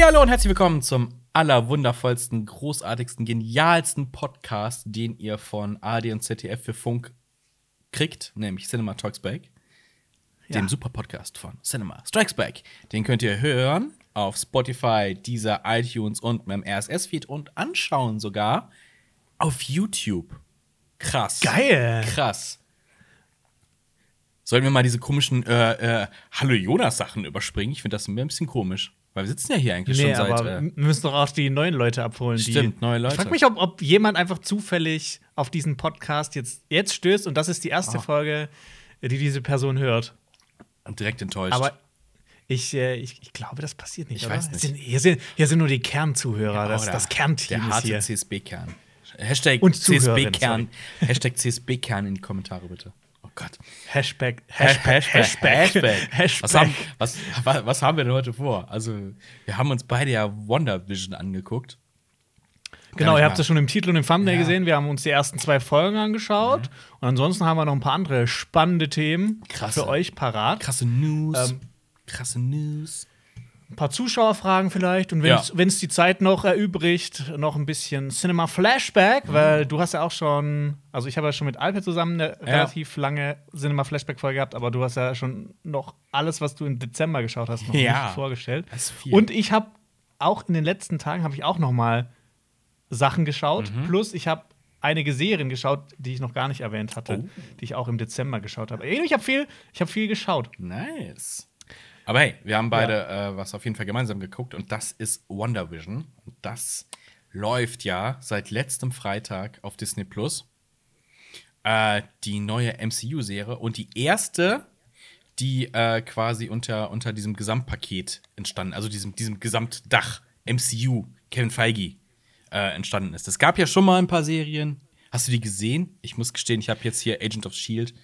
Hallihallo und herzlich willkommen zum allerwundervollsten, großartigsten, genialsten Podcast, den ihr von ARD und ZDF für Funk kriegt, nämlich Cinema Talks Back. Dem Super-Podcast von Cinema Strikes Back. Den könnt ihr hören auf Spotify, dieser iTunes und meinem RSS-Feed und anschauen sogar auf YouTube. Krass. Geil. Krass. Sollen wir mal diese komischen äh, äh, Hallo Jonas-Sachen überspringen? Ich finde das ein bisschen komisch. Weil wir sitzen ja hier eigentlich Nee, schon seit. aber Äh, wir müssen doch auch die neuen Leute abholen. Stimmt, neue Leute. Ich frage mich, ob, ob jemand einfach zufällig auf diesen Podcast jetzt, jetzt stößt und das ist die erste Oh. Folge, die diese Person hört. direkt enttäuscht. Aber ich, äh, ich, ich glaube, das passiert nicht. Ich oder? weiß nicht. Sind, hier, sind, hier sind nur die Kernzuhörer, das, Oder das Kernteam Der harte. CSB-Kern. Hashtag Und CSB-Kern. Hashtag CSB-Kern in die Kommentare, bitte. Oh Gott. Hashtag, Hashtag. Hashtag, Hashtag. Hashtag. Was, haben, was, wa- was haben wir denn heute vor? Also, wir haben uns beide ja Wonder Vision angeguckt. Genau, ihr habt es schon im Titel und im Thumbnail Ja. Mhm. gesehen. Wir haben uns die ersten zwei Folgen angeschaut. Und ansonsten haben wir noch ein paar andere spannende Themen Krasse. für euch parat. Krasse News. Ähm, Krasse News. Ein paar Zuschauerfragen vielleicht. Und wenn Ja. es die Zeit noch erübrigt, noch ein bisschen Cinema Flashback, Mhm. weil du hast ja auch schon, also ich habe ja schon mit Alpe zusammen eine relativ lange Cinema Flashback-Folge gehabt, aber du hast ja schon noch alles, was du im Dezember geschaut hast, noch Ja. nicht vorgestellt. Und ich habe auch in den letzten Tagen habe ich auch noch mal Sachen geschaut. Mhm. Plus ich habe einige Serien geschaut, die ich noch gar nicht erwähnt hatte, Oh. die ich auch im Dezember geschaut habe. Ich habe viel, ich habe viel geschaut. Nice. Aber hey, wir haben beide äh, was auf jeden Fall gemeinsam geguckt und das ist Wonder Vision. Und das läuft ja seit letztem Freitag auf Disney Plus. Äh, die neue MCU-Serie und die erste, die äh, quasi unter, unter diesem Gesamtpaket entstanden, also diesem, diesem Gesamtdach MCU, Kevin Feige, äh, entstanden ist. Es gab ja schon mal ein paar Serien. Hast du die gesehen? Ich muss gestehen, ich habe jetzt hier Agent of Shield,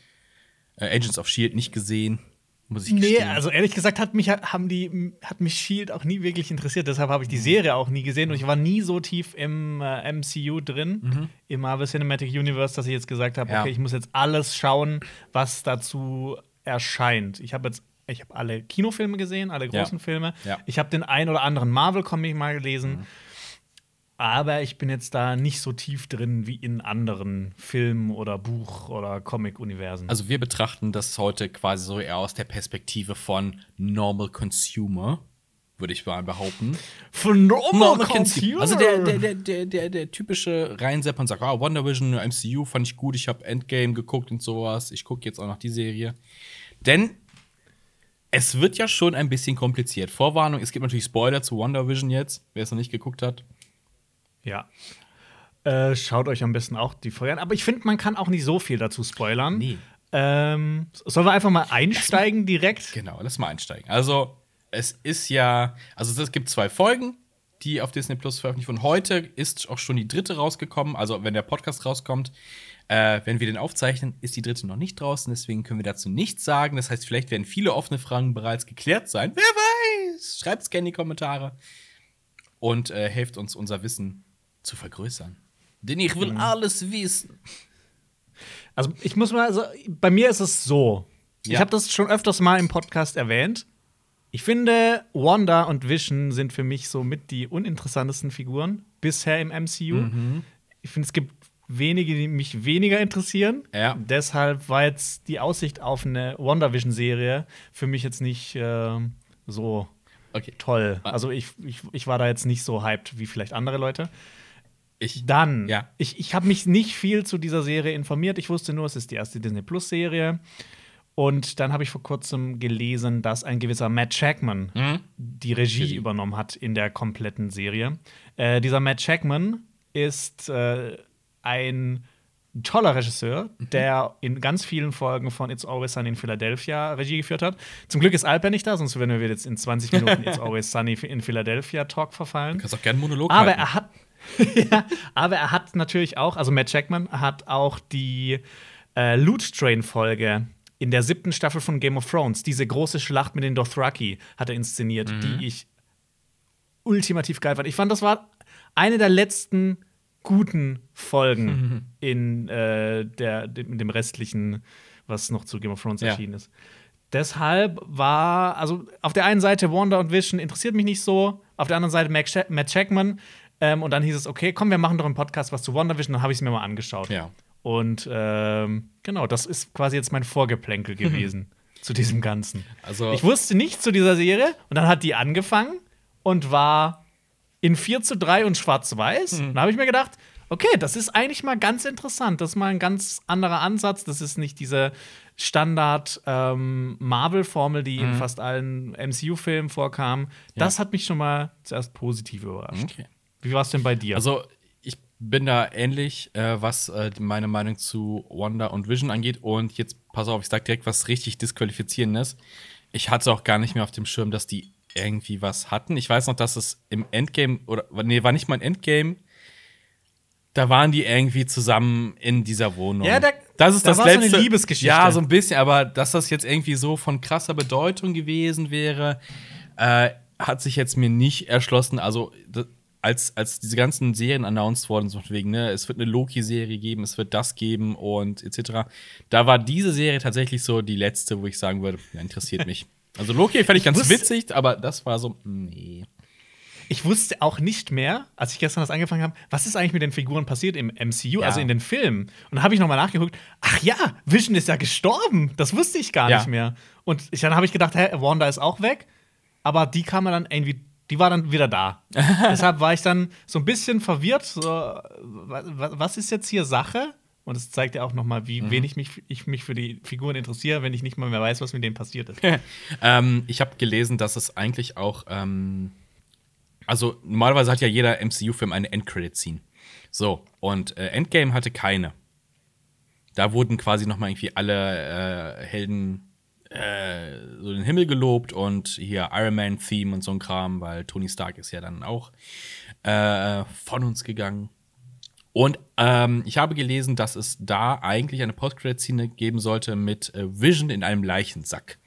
äh, Agents of Shield nicht gesehen. Muss ich Nee, gestehen. also ehrlich gesagt hat mich, haben die, hat mich Shield auch nie wirklich interessiert. Deshalb habe ich die Serie auch nie gesehen und ich war nie so tief im äh, MCU drin, im Marvel Cinematic Universe, dass ich jetzt gesagt habe, Ja. okay, ich muss jetzt alles schauen, was dazu erscheint. Ich habe jetzt ich habe alle Kinofilme gesehen, alle Ja. großen Filme. Ja. Ich habe den ein oder anderen Marvel-Comic mal gelesen. Aber ich bin jetzt da nicht so tief drin wie in anderen Film- oder Buch- oder Comic-Universen. Also wir betrachten das heute quasi so eher aus der Perspektive von Normal Consumer, würde ich mal behaupten. Von Normal Consumer. Also der, der, der, der, der, typische Reinsepper und sagt, ah, Wonder Vision, MCU fand ich gut, ich habe Endgame geguckt und sowas. Ich gucke jetzt auch noch die Serie. Denn es wird ja schon ein bisschen kompliziert. Vorwarnung, es gibt natürlich Spoiler zu Wonder Vision jetzt, wer es noch nicht geguckt hat. Ja. Äh, schaut euch am besten auch die Folge an. Aber ich finde, man kann auch nicht so viel dazu spoilern. Nee. Ähm, sollen wir einfach mal einsteigen direkt? Genau, lass mal einsteigen. Also, es ist ja, also es gibt zwei Folgen, die auf Disney Plus veröffentlicht wurden. Heute ist auch schon die dritte rausgekommen. Also, wenn der Podcast rauskommt, äh, wenn wir den aufzeichnen, ist die dritte noch nicht draußen. Deswegen können wir dazu nichts sagen. Das heißt, vielleicht werden viele offene Fragen bereits geklärt sein. Wer weiß? Schreibt es gerne in die Kommentare und äh, helft uns, unser Wissen zu vergrößern. Denn ich will alles wissen. Also, ich muss mal, also, bei mir ist es so. Ich Ja. habe das schon öfters mal im Podcast erwähnt. Ich finde, Wanda und Vision sind für mich so mit die uninteressantesten Figuren bisher im MCU. Mhm. Ich finde, es gibt wenige, die mich weniger interessieren. Ja. Deshalb war jetzt die Aussicht auf eine WandaVision-Serie für mich jetzt nicht äh, so Okay. toll. Ah. Also ich, ich, ich war da jetzt nicht so hyped wie vielleicht andere Leute. Ich, Dann, Ja. ich, ich habe mich nicht viel zu dieser Serie informiert. Ich wusste nur, es ist die erste Disney Plus-Serie. Und dann habe ich vor kurzem gelesen, dass ein gewisser Matt Shackman Mhm. die Regie Regie. übernommen hat in der kompletten Serie. Äh, dieser Matt Shackman ist äh, ein toller Regisseur, Mhm. der in ganz vielen Folgen von It's Always Sunny in Philadelphia Regie geführt hat. Zum Glück ist Alper nicht da, sonst würden wir jetzt in 20 Minuten It's Always Sunny in Philadelphia Talk verfallen. Du kannst auch gerne Monolog Aber halten. er hat, ja, aber er hat natürlich auch, also Matt Jackman hat auch die äh, Loot Train Folge in der siebten Staffel von Game of Thrones, diese große Schlacht mit den Dothraki, hat er inszeniert, die ich ultimativ geil fand. Ich fand, das war eine der letzten guten Folgen in äh, der, dem, dem restlichen, was noch zu Game of Thrones Ja. erschienen ist. deshalb war, also auf der einen Seite Wanda und Vision interessiert mich nicht so, auf der anderen Seite Matt Jackman. Ähm, und dann hieß es, okay, komm, wir machen doch einen Podcast was zu WandaVision. Dann habe ich es mir mal angeschaut. Ja. Und ähm, genau, das ist quasi jetzt mein Vorgeplänkel gewesen zu diesem Ganzen. Also ich wusste nichts zu dieser Serie und dann hat die angefangen und war in 4 zu 3 und schwarz-weiß. Mhm. Da habe ich mir gedacht, okay, das ist eigentlich mal ganz interessant. Das ist mal ein ganz anderer Ansatz. Das ist nicht diese Standard-Marvel-Formel, die Mhm. in fast allen MCU-Filmen vorkam. Das hat mich schon mal zuerst positiv überrascht. Okay. Wie war es denn bei dir? Also, ich bin da ähnlich, äh, was äh, meine Meinung zu Wanda und Vision angeht. Und jetzt, pass auf, ich sag direkt was richtig Disqualifizierendes. Ich hatte auch gar nicht mehr auf dem Schirm, dass die irgendwie was hatten. Ich weiß noch, dass es im Endgame, oder nee, war nicht mal ein Endgame. Da waren die irgendwie zusammen in dieser Wohnung. Ja, da- das ist da das war so eine letzte. Liebesgeschichte. Ja, so ein bisschen, aber dass das jetzt irgendwie so von krasser Bedeutung gewesen wäre, äh, hat sich jetzt mir nicht erschlossen. Also, das, als, als diese ganzen Serien announced wurden, so wegen, ne, es wird eine Loki-Serie geben, es wird das geben und etc., da war diese Serie tatsächlich so die letzte, wo ich sagen würde, ja, interessiert mich. Also, Loki fand ich ganz wusste- witzig, aber das war so, nee. Ich wusste auch nicht mehr, als ich gestern das angefangen habe, was ist eigentlich mit den Figuren passiert im MCU, Ja. also in den Filmen. Und dann habe ich noch mal nachgeguckt. Ach ja, Vision ist ja gestorben. Das wusste ich gar Ja. nicht mehr. Und ich, dann habe ich gedacht, hä, Wanda ist auch weg. Aber die kam dann irgendwie, die war dann wieder da. Deshalb war ich dann so ein bisschen verwirrt. So, wa- wa- was ist jetzt hier Sache? Und es zeigt ja auch noch mal, wie wenig mich, ich mich für die Figuren interessiere, wenn ich nicht mal mehr weiß, was mit denen passiert ist. ähm, ich habe gelesen, dass es eigentlich auch, ähm, also normalerweise hat ja jeder MCU-Film eine Endcredit-Scene. So, und äh, Endgame hatte keine. Da wurden quasi noch mal irgendwie alle äh, Helden äh, so den Himmel gelobt und hier Iron Man-Theme und so ein Kram, weil Tony Stark ist ja dann auch äh, von uns gegangen. Und ähm, ich habe gelesen, dass es da eigentlich eine Post-Credit-Szene geben sollte mit äh, Vision in einem Leichensack.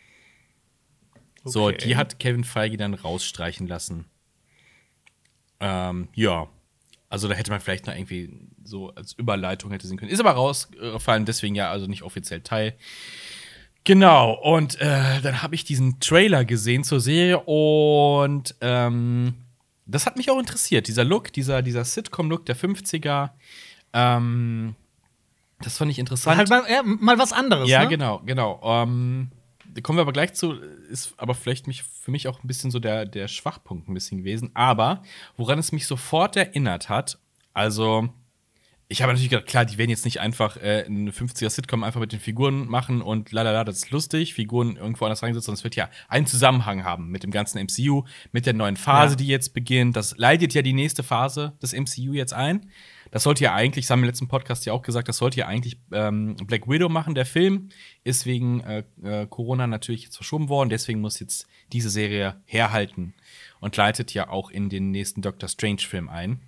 So, Okay. die hat Kevin Feige dann rausstreichen lassen. Ähm, ja. Also da hätte man vielleicht noch irgendwie so als Überleitung hätte sehen können. Ist aber rausgefallen, deswegen ja also nicht offiziell Teil. Genau, und äh, dann habe ich diesen Trailer gesehen zur Serie und ähm, das hat mich auch interessiert. Dieser Look, dieser, dieser Sitcom-Look der 50er, ähm, das fand ich interessant. Halt mal, ja, mal was anderes. Ja, ne? genau, genau. Ähm, da kommen wir aber gleich zu, ist aber vielleicht mich, für mich auch ein bisschen so der, der Schwachpunkt ein bisschen gewesen. Aber woran es mich sofort erinnert hat, also ich habe natürlich gedacht, klar, die werden jetzt nicht einfach äh, eine 50er-Sitcom einfach mit den Figuren machen und lalala, das ist lustig, Figuren irgendwo anders reingesetzt, sondern es wird ja einen Zusammenhang haben mit dem ganzen MCU, mit der neuen Phase, Ja. die jetzt beginnt. Das leitet ja die nächste Phase des MCU jetzt ein. Das sollte ja eigentlich, das haben wir im letzten Podcast ja auch gesagt, das sollte ja eigentlich ähm, Black Widow machen. Der Film ist wegen äh, äh, Corona natürlich jetzt verschoben worden, deswegen muss jetzt diese Serie herhalten und leitet ja auch in den nächsten Doctor Strange-Film ein.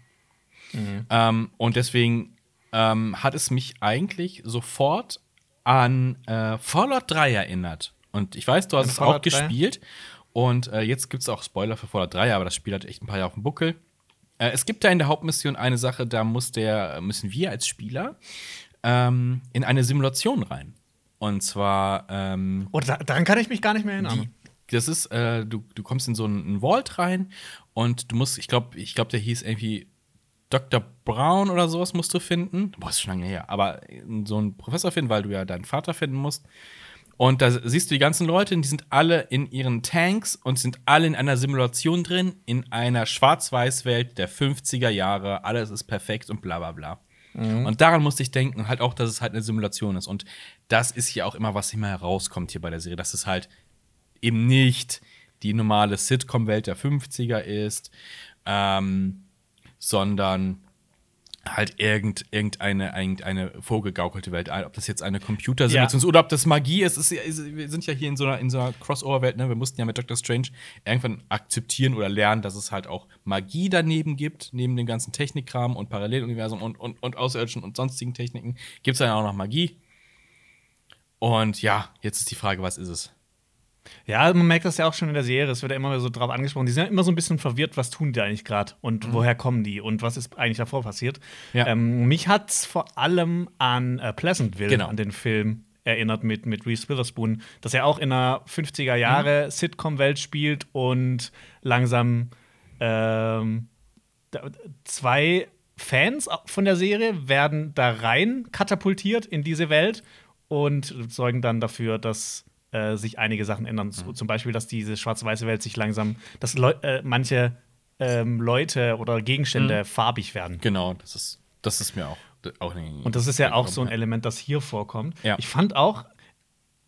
Ähm, und deswegen ähm, hat es mich eigentlich sofort an äh, Fallout 3 erinnert. Und ich weiß, du hast An es auch Fallout 3? gespielt. Und äh, jetzt gibt es auch Spoiler für Fallout 3, aber das Spiel hat echt ein paar Jahre auf dem Buckel. Äh, es gibt da in der Hauptmission eine Sache, da muss der, müssen wir als Spieler ähm, in eine Simulation rein. Und zwar ähm, Oh, da, daran kann ich mich gar nicht mehr erinnern. die, das ist, äh, du, du kommst in so einen Vault rein und du musst, ich glaube, ich glaube, der hieß irgendwie Dr. Brown oder sowas musst du finden. Boah, ist schon lange her. Aber so einen Professor finden, weil du ja deinen Vater finden musst. Und da siehst du die ganzen Leute, die sind alle in ihren Tanks und sind alle in einer Simulation drin, in einer Schwarz-Weiß-Welt der 50er Jahre. Alles ist perfekt und bla bla bla. Und daran musste ich denken, halt auch, dass es halt eine Simulation ist. Und das ist hier auch immer, was immer herauskommt hier bei der Serie, dass es halt eben nicht die normale Sitcom-Welt der 50er ist, ähm, sondern halt irgend, irgendeine, irgendeine vorgegaukelte Welt. Ob das jetzt eine Computersimulation ist oder ob das Magie ist, ist. Wir sind ja hier in so einer, in so einer Crossover-Welt. Ne? Wir mussten ja mit Doctor Strange irgendwann akzeptieren oder lernen, dass es halt auch Magie daneben gibt, neben dem ganzen Technikkram und Paralleluniversum und, und, und Außerirdischen und sonstigen Techniken. Gibt es dann auch noch Magie. Und ja, jetzt ist die Frage, was ist es? Ja, man merkt das ja auch schon in der Serie. Es wird ja immer so drauf angesprochen. Die sind ja immer so ein bisschen verwirrt, was tun die eigentlich gerade und woher kommen die und was ist eigentlich davor passiert. Ja. Ähm, mich hat's vor allem an äh, Pleasantville, Genau. an den Film erinnert mit, mit Reese Witherspoon, dass er auch in einer 50er Jahre Mhm. Sitcom-Welt spielt und langsam ähm, zwei Fans von der Serie werden da rein katapultiert in diese Welt und sorgen dann dafür, dass äh, sich einige Sachen ändern. Mhm. Zum Beispiel, dass diese schwarz-weiße Welt sich langsam, dass Leu äh, manche ähm, Leute oder Gegenstände farbig werden. Genau, das ist, das ist mir auch, auch Und das ist ja auch so ein Element, das hier vorkommt. Ja. Ich fand auch,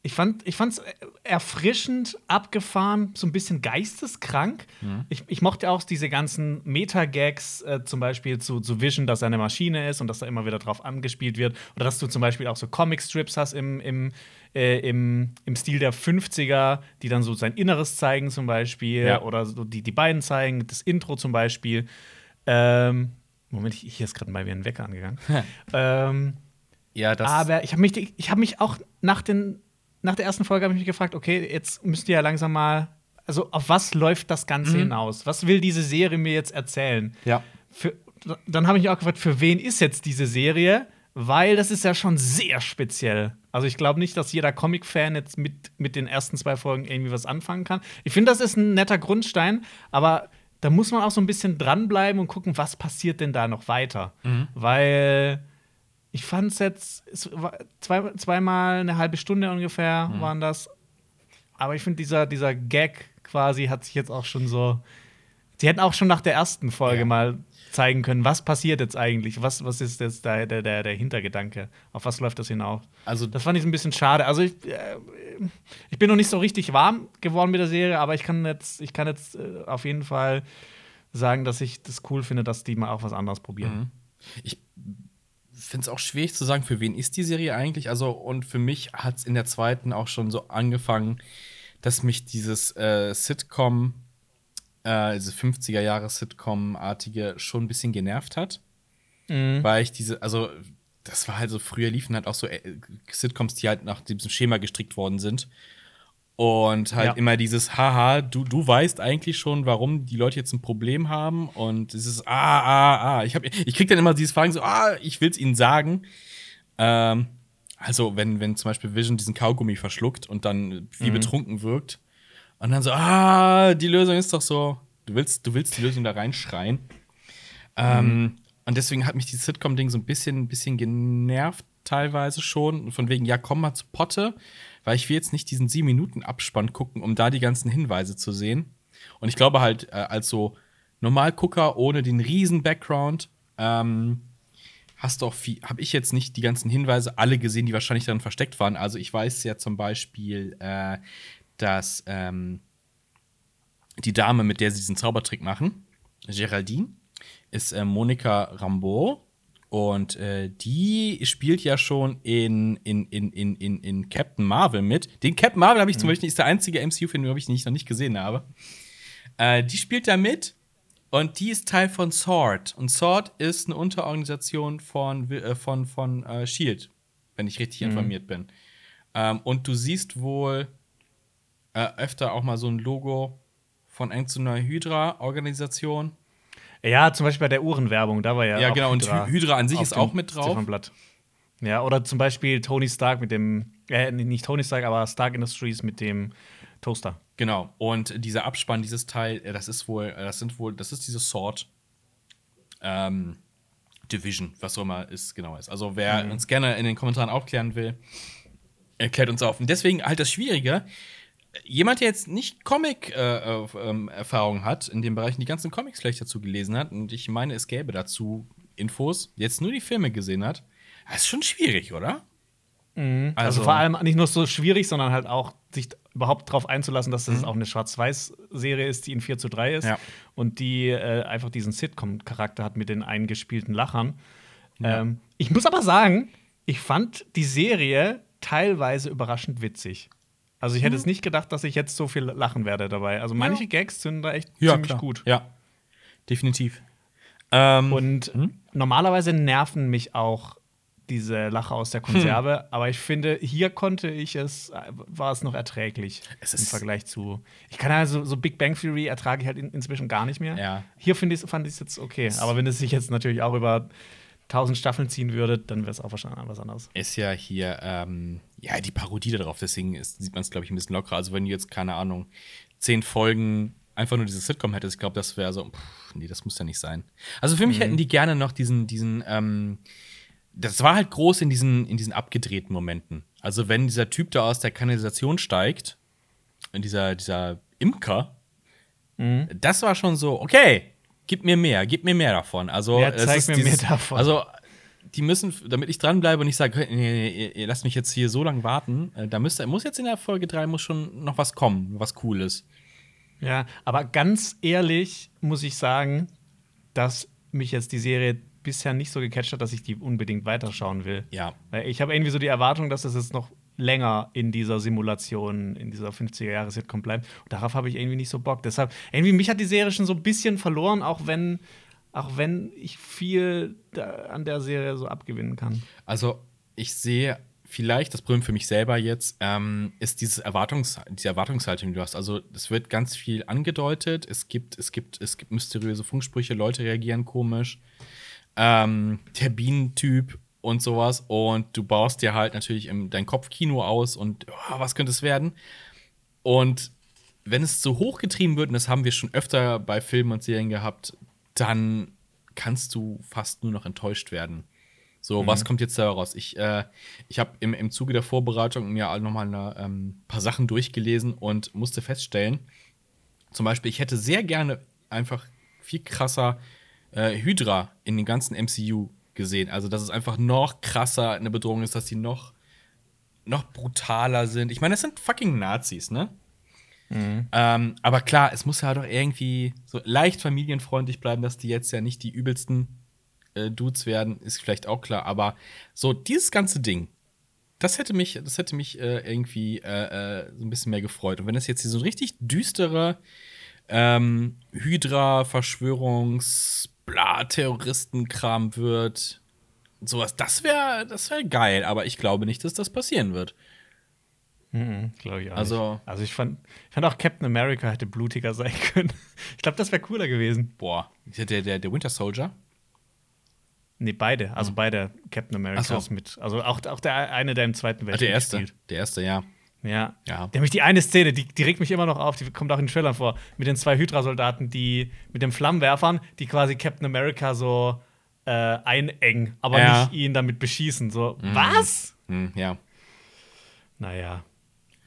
ich fand ich fand's erfrischend, abgefahren, so ein bisschen geisteskrank. Mhm. Ich, ich mochte auch diese ganzen Meta-Gags, äh, zum Beispiel zu, zu Vision, dass er eine Maschine ist und dass da immer wieder drauf angespielt wird. Oder dass du zum Beispiel auch so Comic-Strips hast im, im, äh, im, im Stil der 50er, die dann so sein Inneres zeigen, zum Beispiel. Ja. Oder so die, die beiden zeigen, das Intro zum Beispiel. Ähm, Moment, hier ist gerade mal wie ein Wecker angegangen. ähm, Ja, das aber ich habe mich, ich hab mich auch nach, den, nach der ersten Folge habe ich mich gefragt, okay, jetzt müsst ihr ja langsam mal, also auf was läuft das Ganze hinaus? Was will diese Serie mir jetzt erzählen? Ja. Für, dann habe ich mich auch gefragt, für wen ist jetzt diese Serie? Weil das ist ja schon sehr speziell. Also ich glaube nicht, dass jeder Comic-Fan jetzt mit, mit den ersten zwei Folgen irgendwie was anfangen kann. Ich finde, das ist ein netter Grundstein, aber da muss man auch so ein bisschen dranbleiben und gucken, was passiert denn da noch weiter. Weil ich fand es jetzt, es war zwei, zweimal eine halbe Stunde ungefähr waren das. Aber ich finde, dieser, dieser Gag quasi hat sich jetzt auch schon so. Sie hätten auch schon nach der ersten Folge Ja. mal zeigen können, was passiert jetzt eigentlich? Was, was ist jetzt der, der, der, der Hintergedanke? Auf was läuft das hinaus? Also- das fand ich ein bisschen schade. Also ich, äh, ich bin noch nicht so richtig warm geworden mit der Serie, aber ich kann jetzt, ich kann jetzt äh, auf jeden Fall sagen, dass ich das cool finde, dass die mal auch was anderes probieren. Ich finde es auch schwierig zu sagen, für wen ist die Serie eigentlich. Also, und für mich hat es in der zweiten auch schon so angefangen, dass mich dieses äh, Sitcom, äh, diese 50er-Jahre-Sitcom-artige schon ein bisschen genervt hat. Weil ich diese, also, das war halt so, früher liefen halt auch so äh, Sitcoms, die halt nach diesem Schema gestrickt worden sind. Und halt Ja. immer dieses, haha, du, du weißt eigentlich schon, warum die Leute jetzt ein Problem haben. Und dieses, ah, ah, ah. Ich, hab, ich krieg dann immer dieses Fragen so, ah, ich will's ihnen sagen. Ähm, also, wenn, wenn zum Beispiel Vision diesen Kaugummi verschluckt und dann wie betrunken wirkt. Und dann so, ah, die Lösung ist doch so, du willst, du willst die Lösung da reinschreien. Ähm, und deswegen hat mich dieses Sitcom-Ding so ein bisschen, ein bisschen genervt, teilweise schon. Von wegen, ja, komm mal zu Potte, weil ich will jetzt nicht diesen sieben Minuten Abspann gucken, um da die ganzen Hinweise zu sehen. Und ich glaube halt, äh, als so Normalgucker ohne den riesen Background, ähm, hast du auch viel, habe ich jetzt nicht die ganzen Hinweise alle gesehen, die wahrscheinlich darin versteckt waren. Also ich weiß ja zum Beispiel, äh, dass ähm, die Dame, mit der sie diesen Zaubertrick machen, Geraldine, ist äh, Monika Rambeau. Und äh, die spielt ja schon in, in, in, in, in, in Captain Marvel mit. Den Captain Marvel habe ich zum Beispiel, ist der einzige MCU-Film, den ich nicht, noch nicht gesehen habe. Äh, die spielt da mit und die ist Teil von SWORD. Und SWORD ist eine Unterorganisation von, äh, von, von äh, SHIELD, wenn ich richtig informiert bin. Ähm, und du siehst wohl äh, öfter auch mal so ein Logo von irgendeiner Hydra-Organisation. Ja, zum Beispiel bei der Uhrenwerbung, da war ja. Ja, genau, und Hy- Hydra an sich ist auch mit drauf. Ziffernblatt. Ja, oder zum Beispiel Tony Stark mit dem, äh, nicht Tony Stark, aber Stark Industries mit dem Toaster. Genau. Und dieser Abspann, dieses Teil, äh, das ist wohl, äh, das sind wohl, das ist diese Sword ähm, Division, was auch immer es genau ist. Also wer uns gerne in den Kommentaren aufklären will, erklärt uns auf. Und deswegen halt das Schwierige. Jemand, der jetzt nicht Comic-Erfahrung hat, in dem Bereich die ganzen Comics vielleicht dazu gelesen hat, und ich meine, es gäbe dazu Infos, jetzt nur die Filme gesehen hat, das ist schon schwierig, oder? Also, vor allem nicht nur so schwierig, sondern halt auch sich überhaupt darauf einzulassen, dass das auch eine Schwarz-Weiß-Serie ist, die in 4 zu 3 ist Mhm. Ja. und die äh, einfach diesen Sitcom-Charakter hat mit den eingespielten Lachern. Ähm, ich muss aber sagen, ich fand die Serie teilweise überraschend witzig. Also ich hätte Mhm. es nicht gedacht, dass ich jetzt so viel lachen werde dabei. Also manche Gags sind da echt Ja, ziemlich klar. gut. Ja, definitiv. Ähm, Und normalerweise nerven mich auch diese Lacher aus der Konserve, Hm. aber ich finde, hier konnte ich es, äh, war es noch erträglich Es im Vergleich zu. Ich kann also so Big Bang Theory ertrage ich halt in, inzwischen gar nicht mehr. Ja. Hier finde ich fand ich es jetzt okay. Aber wenn es sich jetzt natürlich auch über tausend Staffeln ziehen würde, dann wäre es auch wahrscheinlich was anderes. Ist ja hier, ähm, ja, die Parodie darauf, deswegen ist, sieht man es, glaube ich, ein bisschen lockerer. Also, wenn du jetzt, keine Ahnung, zehn Folgen einfach nur dieses Sitcom hättest, ich glaube, das wäre so, pff, nee, das muss ja nicht sein. Also, für mich hätten die gerne noch diesen, diesen, ähm, das war halt groß in diesen, in diesen abgedrehten Momenten. Also, wenn dieser Typ da aus der Kanalisation steigt, in dieser, dieser Imker, das war schon so, okay, gib mir mehr, gib mir mehr davon. Also, Ja, zeig mir mehr davon. Also, die müssen, damit ich dranbleibe und ich sage, nee, nee, nee, ihr lasst mich jetzt hier so lange warten, äh, da müsste, muss jetzt in der Folge 3 muss schon noch was kommen, was Cooles. Ja, aber ganz ehrlich muss ich sagen, dass mich jetzt die Serie bisher nicht so gecatcht hat, dass ich die unbedingt weiterschauen will. Ja. Weil ich habe irgendwie so die Erwartung, dass es jetzt noch länger in dieser Simulation, in dieser 50er-Jahre-Sitcom bleibt. Und darauf habe ich irgendwie nicht so Bock. Deshalb, irgendwie, mich hat die Serie schon so ein bisschen verloren, auch wenn, auch wenn ich viel an der Serie so abgewinnen kann. Also, ich sehe vielleicht das Problem für mich selber jetzt, ähm, ist dieses Erwartungs diese Erwartungshaltung, die du hast. Also, es wird ganz viel angedeutet, es gibt, es gibt, es gibt mysteriöse Funksprüche, Leute reagieren komisch. Ähm, der Bienentyp und sowas. Und du baust dir halt natürlich im, dein Kopfkino aus und oh, was könnte es werden? Und wenn es so hochgetrieben wird, und das haben wir schon öfter bei Filmen und Serien gehabt, dann kannst du fast nur noch enttäuscht werden. So, was kommt jetzt da raus? Ich, äh, ich habe im, im Zuge der Vorbereitung mir nochmal ein ähm, paar Sachen durchgelesen und musste feststellen, zum Beispiel, ich hätte sehr gerne einfach viel krasser äh, Hydra in den ganzen MCU gesehen. Also, dass es einfach noch krasser eine Bedrohung ist, dass die noch, noch brutaler sind. Ich meine, das sind fucking Nazis, ne? Ähm, aber klar, es muss ja doch irgendwie so leicht familienfreundlich bleiben, dass die jetzt ja nicht die übelsten äh, Dudes werden, ist vielleicht auch klar. Aber so dieses ganze Ding, das hätte mich, das hätte mich äh, irgendwie äh, äh, so ein bisschen mehr gefreut. Und wenn es jetzt hier so ein richtig düsterer ähm, Hydra, Verschwörungs, bla, Terroristenkram wird, sowas, das wäre, das wäre geil. Aber ich glaube nicht, dass das passieren wird. Mhm, Glaube ich auch. Also- nicht. also ich fand, ich fand auch Captain America hätte blutiger sein können. Ich glaube, das wäre cooler gewesen. Boah, der, der, der Winter Soldier. Nee, beide. Also beide Captain Americas Ach so. mit. Also auch, auch der eine, der im Zweiten Ah, Weltkrieg der erste. spielt. Der erste, ja. Ja. Ja. Nämlich die eine Szene, die, die regt mich immer noch auf, die kommt auch in den Trailern vor, mit den zwei Hydra-Soldaten, die mit den Flammenwerfern, die quasi Captain America so äh, einengen, aber Ja. nicht ihn damit beschießen. So, was? Hm, ja. Naja.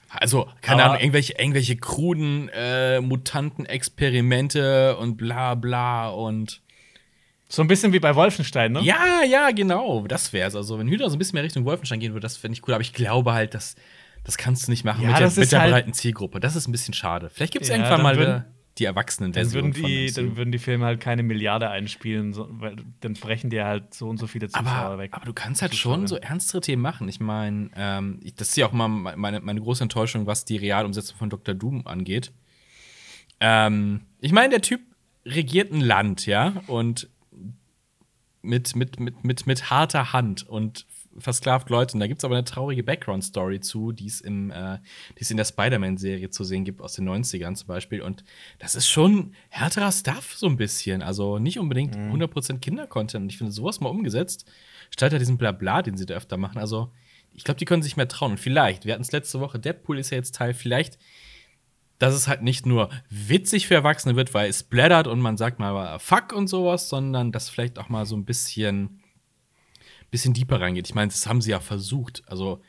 Also, keine Aber- Ahnung, irgendwelche, irgendwelche kruden äh, Mutanten-Experimente und bla bla und. So ein bisschen wie bei Wolfenstein, ne? Ja, ja, genau. Das wär's. Also, wenn Hydra so ein bisschen mehr Richtung Wolfenstein gehen würde, das fände ich cool. Aber ich glaube halt, dass, das kannst du nicht machen Ja, mit der, mit der halt- breiten Zielgruppe. Das ist ein bisschen schade. Vielleicht gibt es Ja, irgendwann dann mal würden- wieder die Dann Erwachsenenversion würden, die, dann würden die Filme halt keine Milliarde einspielen, so, weil dann brechen die halt so und so viele Zuschauer aber, weg. aber du kannst halt ist schon so ernstere Themen machen. Ich meine, ähm, das ist ja auch mal meine, meine große Enttäuschung, was die Realumsetzung von Dr. Doom angeht. Ähm, ich meine, der Typ regiert ein Land, ja, und mit, mit, mit, mit, mit harter Hand und versklavt Leute. Und da gibt es aber eine traurige Background-Story zu, die es äh, die es in der Spider-Man-Serie zu sehen gibt, aus den 90ern zum Beispiel. Und das ist schon härterer Stuff, so ein bisschen. Also nicht unbedingt 100% Kinder-Content. Und ich finde, sowas mal umgesetzt, statt ja diesen Blabla, den sie da öfter machen. Also, ich glaube, die können sich mehr trauen. Und vielleicht, wir hatten es letzte Woche, Deadpool ist ja jetzt Teil, vielleicht, dass es halt nicht nur witzig für Erwachsene wird, weil es blättert und man sagt mal Fuck und sowas, sondern dass vielleicht auch mal so ein bisschen bisschen deeper reingeht. Ich meine, das haben sie ja versucht. Also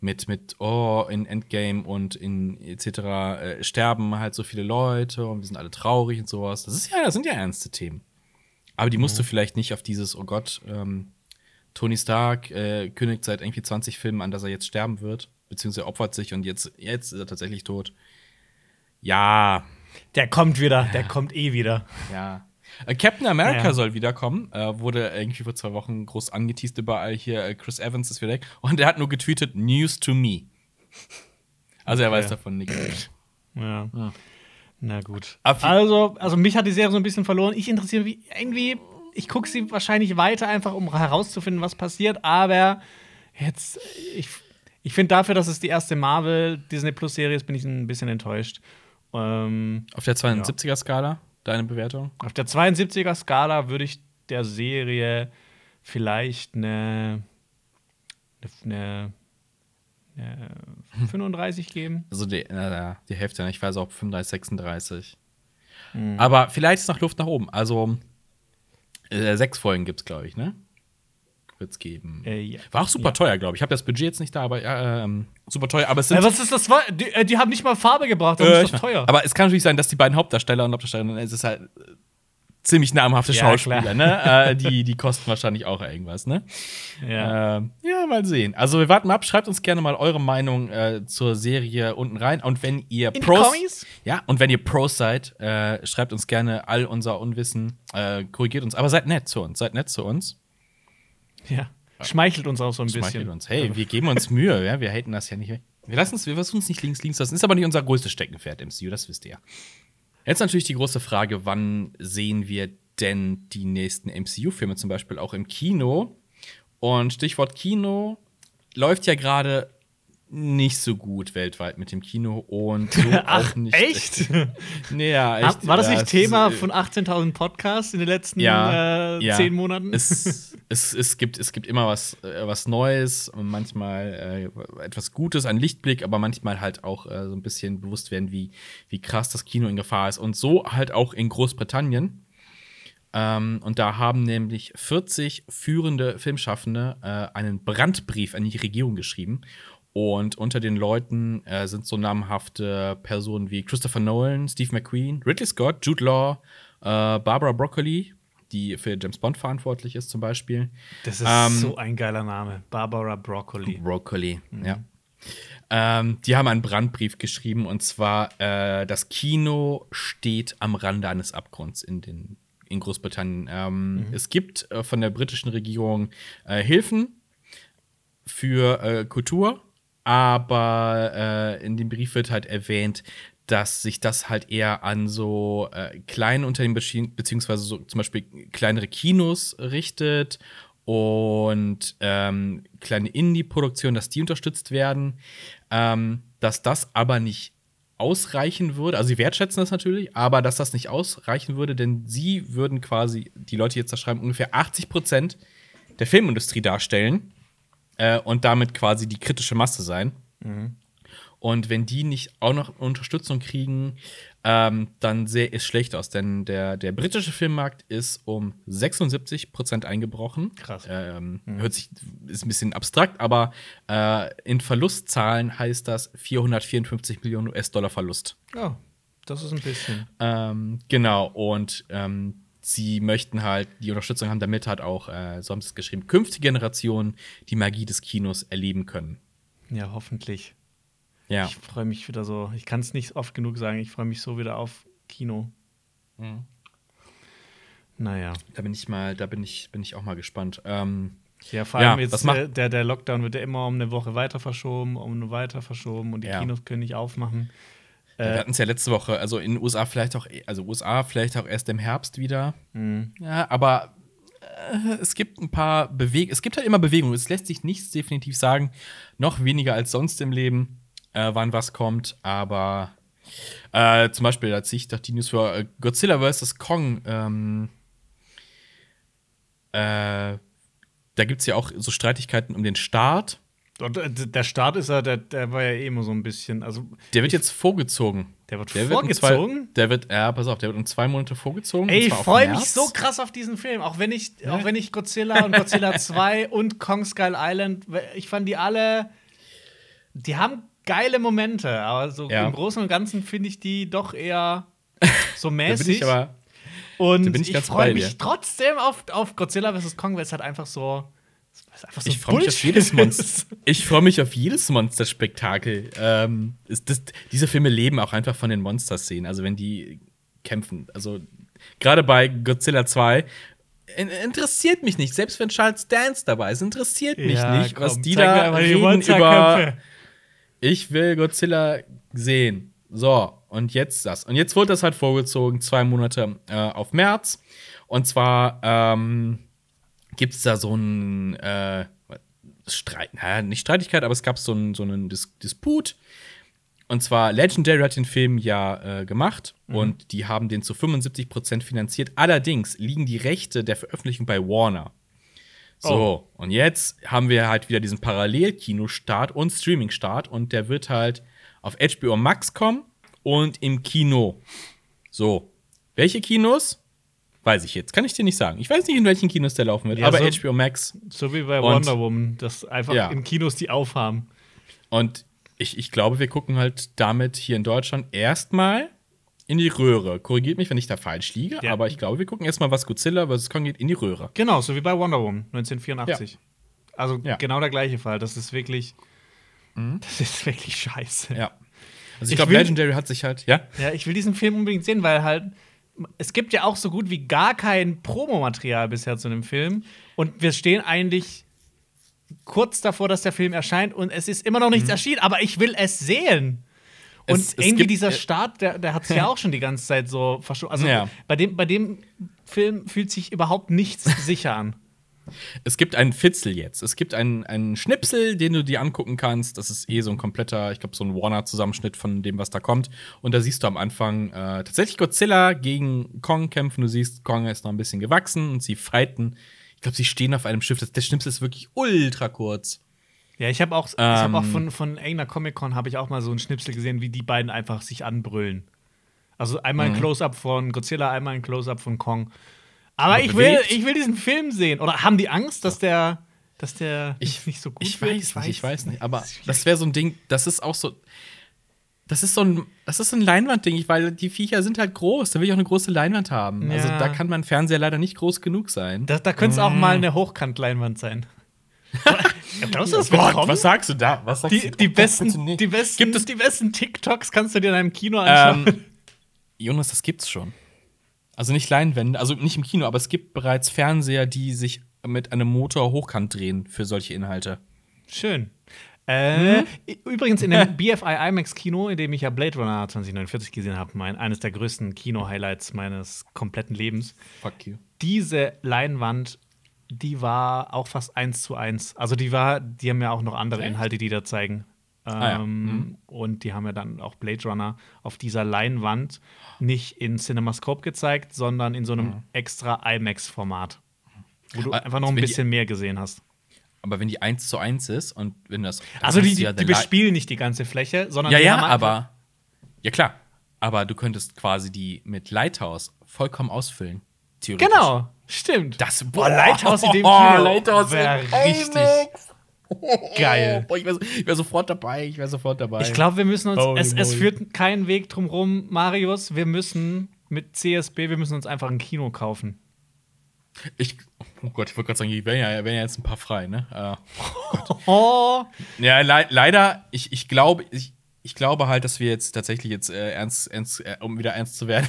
mit, mit, oh, in Endgame und in etc. Äh, sterben halt so viele Leute und wir sind alle traurig und sowas. Das ist ja, das sind ja ernste Themen. Aber die musst du vielleicht nicht auf dieses, oh Gott, ähm, Tony Stark äh, kündigt seit irgendwie 20 Filmen an, dass er jetzt sterben wird, beziehungsweise opfert sich und jetzt, jetzt ist er tatsächlich tot. Ja, Der kommt wieder, der kommt eh wieder. ja. Äh, Captain America Ja. soll wiederkommen. Äh, wurde irgendwie vor zwei Wochen groß angeteased überall hier. Äh, Chris Evans ist wieder weg. Und er hat nur getweetet: News to me. Also er weiß Okay. davon nichts. Ja. Na gut. Also, also mich hat die Serie so ein bisschen verloren. Ich interessiere mich irgendwie, ich gucke sie wahrscheinlich weiter, einfach um herauszufinden, was passiert. Aber jetzt, ich, ich finde dafür, dass es die erste Marvel Disney Plus Serie ist, bin ich ein bisschen enttäuscht. Ähm, Auf der 72er-Skala, deine Bewertung? auf der 72er Skala würde ich der Serie vielleicht eine, eine, eine, eine 35 geben. Also die, äh, die Hälfte, ne? ich weiß auch 35, 36. Mhm. Aber vielleicht ist noch Luft nach oben. Also äh, sechs Folgen gibt es, glaube ich, ne? Wird es geben. Äh, ja. War auch super teuer, glaube ich. Ich habe das Budget jetzt nicht da, aber ja, ähm, super teuer. Aber es sind Äh, was ist das? Die, äh, die haben nicht mal Farbe gebracht, das Äh, ist doch teuer. Aber es kann natürlich sein, dass die beiden Hauptdarsteller und Hauptdarstellerinnen, es ist halt äh, ziemlich namhafte Ja, Schauspieler, ne? äh, die, die kosten wahrscheinlich auch irgendwas, ne? ja. Ähm, ja, mal sehen. Also wir warten mal ab. Schreibt uns gerne mal eure Meinung äh, zur Serie unten rein. Und wenn ihr In Pros, ja, und wenn ihr Pros seid, äh, schreibt uns gerne all unser Unwissen, äh, korrigiert uns. Aber seid nett zu uns, seid nett zu uns. Ja. Schmeichelt uns auch so ein Schmeichelt bisschen. uns. Hey, wir geben uns Mühe, ja? wir haten das ja nicht. Wir lassen uns, wir versuchen nicht links, links lassen. Ist aber nicht unser größtes Steckenpferd, MCU, das wisst ihr. Jetzt natürlich die große Frage, wann sehen wir denn die nächsten MCU-Filme zum Beispiel auch im Kino? Und Stichwort Kino läuft ja gerade nicht so gut weltweit mit dem Kino und so Ach, auch nicht. echt? Nee, ja, echt. War das Ja, nicht es Thema äh, von 18.000 Podcasts in den letzten ja, äh, ja. zehn Monaten? Es, es, es, gibt, es gibt immer was, äh, was Neues manchmal äh, etwas Gutes, ein Lichtblick, aber manchmal halt auch äh, so ein bisschen bewusst werden, wie, wie krass das Kino in Gefahr ist. Und so halt auch in Großbritannien. Ähm, und da haben nämlich 40 führende Filmschaffende äh, einen Brandbrief an die Regierung geschrieben. Und unter den Leuten äh, sind so namhafte Personen wie Christopher Nolan, Steve McQueen, Ridley Scott, Jude Law, äh, Barbara Broccoli, die für James Bond verantwortlich ist zum Beispiel. das ist ähm, so ein geiler Name. Barbara Broccoli. Broccoli, ja. Ähm, die haben einen Brandbrief geschrieben und zwar: äh, Das Kino steht am Rande eines Abgrunds in, den, in Großbritannien. Ähm, Es gibt äh, von der britischen Regierung äh, Hilfen für äh, Kultur, aber äh, in dem Brief wird halt erwähnt, dass sich das halt eher an so äh, kleine Unternehmen beziehungsweise so zum Beispiel kleinere Kinos richtet und ähm, kleine Indie-Produktionen, dass die unterstützt werden, ähm, dass das aber nicht ausreichen würde. Also sie wertschätzen das natürlich, aber dass das nicht ausreichen würde, denn sie würden quasi, die Leute jetzt da schreiben, ungefähr 80 Prozent der Filmindustrie darstellen äh, und damit quasi die kritische Masse sein. Und wenn die nicht auch noch Unterstützung kriegen, ähm, dann sähe es schlecht aus. Denn der, der britische Filmmarkt ist um 76 Prozent eingebrochen. Krass. Ähm, Hört sich, ist ein bisschen abstrakt, aber äh, in Verlustzahlen heißt das 454 Millionen US-Dollar Verlust. Oh, das ist ein bisschen. Ähm, genau, und ähm, sie möchten halt die Unterstützung haben, damit halt auch, äh, so haben sie es geschrieben, künftige Generationen die Magie des Kinos erleben können. Ja, hoffentlich. Ja. Ich freue mich wieder so. Ich kann es nicht oft genug sagen. Ich freue mich so wieder auf Kino. Mhm. Naja. Da bin ich mal, da bin ich, bin ich auch mal gespannt. Ähm, Ja, vor Ja, allem jetzt was macht- äh, der, der Lockdown wird ja immer um eine Woche weiter verschoben, um eine weiter verschoben und die Ja. Kinos können nicht aufmachen. wir Äh, hatten es ja letzte Woche, also in den USA vielleicht auch, also USA vielleicht auch erst im Herbst wieder. mh. Ja, aber äh, es gibt ein paar Bewegungen, es gibt halt immer Bewegungen. Es lässt sich nichts definitiv sagen, noch weniger als sonst im Leben, äh, wann was kommt. Aber äh, zum Beispiel, als ich doch die News für äh, Godzilla vs. Kong, ähm, äh, da gibt es ja auch so Streitigkeiten um den Start. Und, äh, der Start ist ja, der, der war ja eh immer so ein bisschen, also Der wird jetzt vorgezogen. der wird Der vorgezogen. Wird zwei, der wird, ja, pass auf, der wird um zwei Monate vorgezogen. Ey, ich freue mich so krass auf diesen Film. Auch wenn ich, auch wenn ich Godzilla und Godzilla 2 und Kong Skull Island, ich fand die alle, die haben geile Momente, aber so Ja. im Großen und Ganzen finde ich die doch eher so mäßig. bin ich aber. und ich ich, freue mich dir. trotzdem auf, auf Godzilla vs. Kong, weil es halt einfach so. einfach so Ich freue mich auf jedes. Monster. Ich freue mich auf jedes Monsterspektakel. Ähm, ist das, diese Filme leben auch einfach von den Monster-Szenen. Also wenn die kämpfen. Also gerade bei Godzilla 2 in- interessiert mich nicht. Selbst wenn Charles Dance dabei ist, interessiert mich Ja, nicht, was komm, die zeig mir da die reden über. Ich will Godzilla sehen. So, und jetzt das. Und jetzt wurde das halt vorgezogen, zwei Monate äh, auf März. Und zwar ähm, gibt es da so einen äh, Streit, naja, nicht Streitigkeit, aber es gab so einen, so einen Dis Disput. Und zwar Legendary hat den Film ja äh, gemacht und die haben den zu 75% finanziert. Allerdings liegen die Rechte der Veröffentlichung bei Warner. So, Oh. und jetzt haben wir halt wieder diesen Parallelkinostart und Streaming-Start und der wird halt auf HBO Max kommen und im Kino. So, welche Kinos? Weiß ich jetzt, kann ich dir nicht sagen. Ich weiß nicht, in welchen Kinos der laufen wird, Ja, aber so- HBO Max. So wie bei Und- Wonder Woman, dass einfach Ja. in Kinos die aufhaben. Und ich, ich glaube, wir gucken halt damit hier in Deutschland erstmal in die Röhre. Korrigiert mich, wenn ich da falsch liege, Ja. aber ich glaube, wir gucken erstmal, was Godzilla vs. Kong geht, in die Röhre. Genau, so wie bei Wonder Woman 1984. Also Ja. genau der gleiche Fall. Das ist wirklich. Das ist wirklich scheiße. Ja. Also ich, Ich glaube, Legendary hat sich halt, ja? Ja, ich will diesen Film unbedingt sehen, weil halt es gibt ja auch so gut wie gar kein Promomaterial bisher zu dem Film und wir stehen eigentlich kurz davor, dass der Film erscheint und es ist immer noch nichts erschienen, aber ich will es sehen. Und. Es- es irgendwie gibt- dieser äh, Start, der, der hat sich ja auch schon die ganze Zeit so verschoben. Also Ja. bei, dem, bei dem Film fühlt sich überhaupt nichts sicher an. Es gibt einen Fitzel jetzt. Es gibt einen, einen Schnipsel, den du dir angucken kannst. Das ist eh so ein kompletter, ich glaube, so ein Warner-Zusammenschnitt von dem, was da kommt. Und da siehst du am Anfang äh, tatsächlich Godzilla gegen Kong kämpfen. Du siehst, Kong ist noch ein bisschen gewachsen und sie fighten. Ich glaube, sie stehen auf einem Schiff. Das, der Schnipsel ist wirklich ultra kurz. Ja, ich habe auch, ich hab auch Ähm. von, von irgendeiner Comic-Con habe ich auch mal so einen Schnipsel gesehen, wie die beiden einfach sich anbrüllen. Also einmal Mhm. ein Close-Up von Godzilla, einmal ein Close-Up von Kong. Aber Aber ich will, ich will diesen Film sehen. Oder haben die Angst, dass der, dass der Ich- nicht so gut Ich wird? weiß nicht, ich weiß nicht. Aber das wäre so ein Ding, das ist auch so. Das ist so ein, das ist ein Leinwandding, weil die Viecher sind halt groß. Da will ich auch eine große Leinwand haben. Also Ja. da kann mein Fernseher leider nicht groß genug sein. Da, da könnte es auch Mhm. mal eine Hochkantleinwand sein. Glaubst du, das wird kommen? was sagst du da? Was sagst Die, du? die, besten, die, besten, Gibt es die besten TikToks kannst du dir in einem Kino anschauen. Ähm, Jonas, das gibt's schon. Also nicht Leinwände, also nicht im Kino, aber es gibt bereits Fernseher, die sich mit einem Motor hochkant drehen für solche Inhalte. Schön. Äh, Mhm. Übrigens in dem BFI IMAX Kino, in dem ich ja Blade Runner 2049 gesehen habe, mein, eines der größten Kino-Highlights meines kompletten Lebens. Fuck you. Diese Leinwand, die war auch fast eins zu eins. Also die war, die haben ja auch noch andere Echt? Inhalte, die da zeigen. Ähm, Ah ja. Mhm. Und die haben ja dann auch Blade Runner auf dieser Leinwand nicht in CinemaScope gezeigt, sondern in so einem extra IMAX-Format. Wo du Ah, einfach noch ein wenn die- bisschen mehr gesehen hast. Aber wenn die 1 zu 1 ist und wenn das. Also die, ja die bespielen nicht die ganze Fläche, sondern Ja, ja, aber. Ja, klar. Aber du könntest quasi die mit Lighthouse vollkommen ausfüllen. Theoretisch. Genau, stimmt. Das Boah, Lighthouse in dem Oh, Kino Lighthouse wär in richtig geil. Boah, ich wäre wär sofort dabei. Ich wäre sofort dabei. Ich glaube, wir müssen uns, Holy es, es führt keinen Weg drum rum, Marius, wir müssen mit CSB, wir müssen uns einfach ein Kino kaufen. Ich, oh Gott, ich wollte gerade sagen, die wären ja, wären ja jetzt ein paar frei, ne? Äh, Oh, ja, le leider, ich, ich glaube, ich, ich glaube halt, dass wir jetzt tatsächlich jetzt äh, ernst, ernst äh, um wieder ernst zu werden,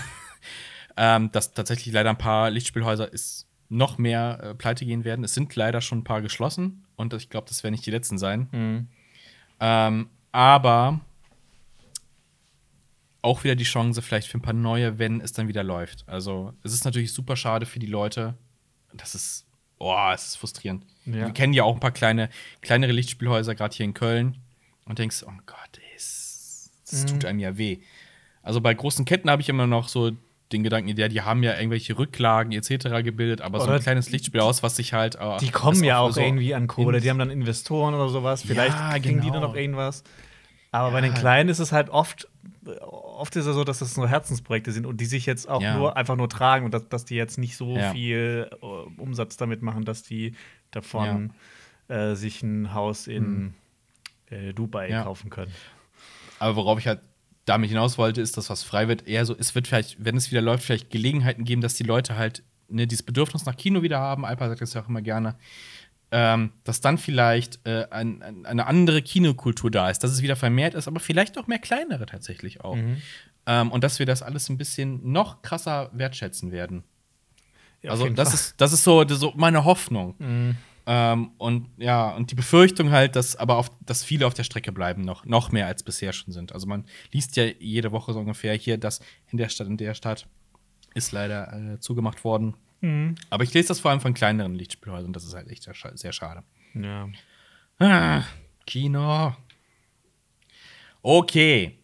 ähm, dass tatsächlich leider ein paar Lichtspielhäuser ist noch mehr äh, pleite gehen werden. Es sind leider schon ein paar geschlossen und ich glaube, das werden nicht die letzten sein. Ähm, aber auch wieder die Chance vielleicht für ein paar neue, wenn es dann wieder läuft. Also es ist natürlich super schade für die Leute. Das ist, boah, es ist frustrierend. Ja. Wir kennen ja auch ein paar kleine, kleinere Lichtspielhäuser, gerade hier in Köln. Und denkst, oh Gott, ey, es, es tut einem ja weh. Also bei großen Ketten habe ich immer noch so den Gedanken, ja, die haben ja irgendwelche Rücklagen etc. gebildet, aber so Oder ein kleines Lichtspielhaus, was sich halt. äh, die kommen ja auch so irgendwie an Kohle. Die haben dann Investoren oder sowas. Vielleicht Ja, kriegen die genau. dann noch irgendwas. Aber bei den Kleinen ist es halt oft, oft ist es so, dass das nur Herzensprojekte sind und die sich jetzt auch Ja. nur einfach nur tragen und dass, dass die jetzt nicht so Ja. viel äh, Umsatz damit machen, dass die davon äh, sich ein Haus in äh, Dubai. Ja. kaufen können. Aber worauf ich halt damit hinaus wollte, ist, dass was frei wird, eher so, es wird vielleicht, wenn es wieder läuft, vielleicht Gelegenheiten geben, dass die Leute halt ne, dieses Bedürfnis nach Kino wieder haben. Alpa sagt das ja auch immer gerne. Ähm, dass dann vielleicht äh, ein, ein, eine andere Kinokultur da ist, dass es wieder vermehrt ist, aber vielleicht auch mehr kleinere tatsächlich auch. Mhm. Ähm, und dass wir das alles ein bisschen noch krasser wertschätzen werden. Ja, also, das Fall. ist, das ist so, das ist so meine Hoffnung. Mhm. Ähm, und ja, und die Befürchtung halt, dass aber auf, dass viele auf der Strecke bleiben, noch, noch mehr als bisher schon sind. Also man liest ja jede Woche so ungefähr hier, dass in der Stadt, in der Stadt ist leider äh, zugemacht worden. Mhm. Aber ich lese das vor allem von kleineren Lichtspielhäusern das ist halt echt sehr, scha- sehr schade. Ja. Ah, Kino. Okay.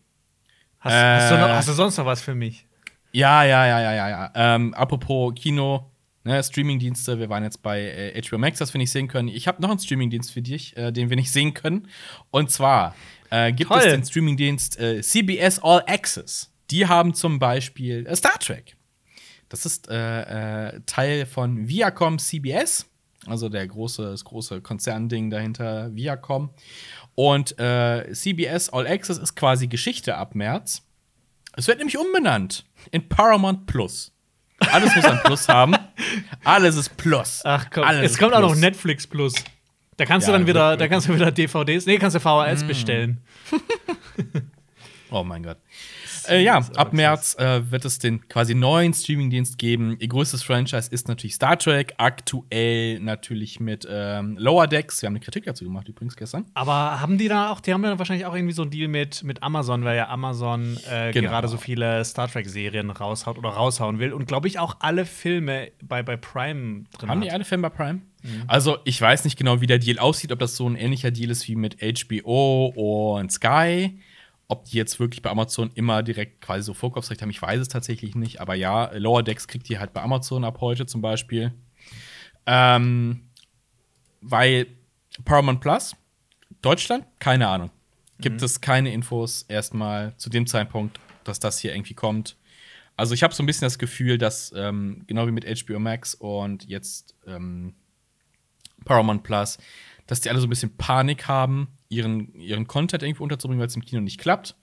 Hast, hast, du noch, Äh. hast du sonst noch was für mich? Ja, ja, ja, ja, ja, ja. Ähm, apropos Kino, Ne, Streamingdienste, wir waren jetzt bei äh, HBO Max, das wir nicht sehen können. Ich habe noch einen Streamingdienst für dich, äh, den wir nicht sehen können. Und zwar äh, gibt Toll. es den Streamingdienst äh, CBS All Access. Die haben zum Beispiel äh, Star Trek. Das ist äh, Teil von Viacom CBS, also der große, das große Konzernding dahinter, Viacom. Und CBS All Access ist quasi Geschichte ab März. Es wird nämlich umbenannt in Paramount Plus. Alles muss ein Plus haben. Alles ist Plus. Ach komm, Alles es kommt auch noch Plus. Netflix Plus. Da kannst Ja, du dann wieder, da kannst du wieder DVDs, nee, kannst du VHS Mm. bestellen. Oh mein Gott. Äh, ja, ab März äh, wird es den quasi neuen Streamingdienst geben. Ihr größtes Franchise ist natürlich Star Trek. Aktuell natürlich mit ähm, Lower Decks. Wir haben eine Kritik dazu gemacht, übrigens gestern. Aber haben die da auch, die haben ja wahrscheinlich auch irgendwie so einen Deal mit, mit Amazon, weil ja Amazon äh, Genau. gerade so viele Star Trek-Serien raushaut oder raushauen will und glaube ich auch alle Filme bei, bei Prime drin Haben hat. die alle Film bei Prime? Also, ich weiß nicht genau, wie der Deal aussieht, ob das so ein ähnlicher Deal ist wie mit HBO und Sky. Ob die jetzt wirklich bei Amazon immer direkt quasi so Vorkaufsrecht haben, ich weiß es tatsächlich nicht. Aber ja, Lower Decks kriegt ihr halt bei Amazon ab heute zum Beispiel. Ähm, weil Paramount Plus, Deutschland, keine Ahnung. Gibt es keine Infos erstmal zu dem Zeitpunkt, dass das hier irgendwie kommt. Also ich habe so ein bisschen das Gefühl, dass ähm, genau wie mit HBO Max und jetzt ähm, Paramount Plus, dass die alle so ein bisschen Panik haben, ihren, ihren Content irgendwie unterzubringen, weil es im Kino nicht klappt.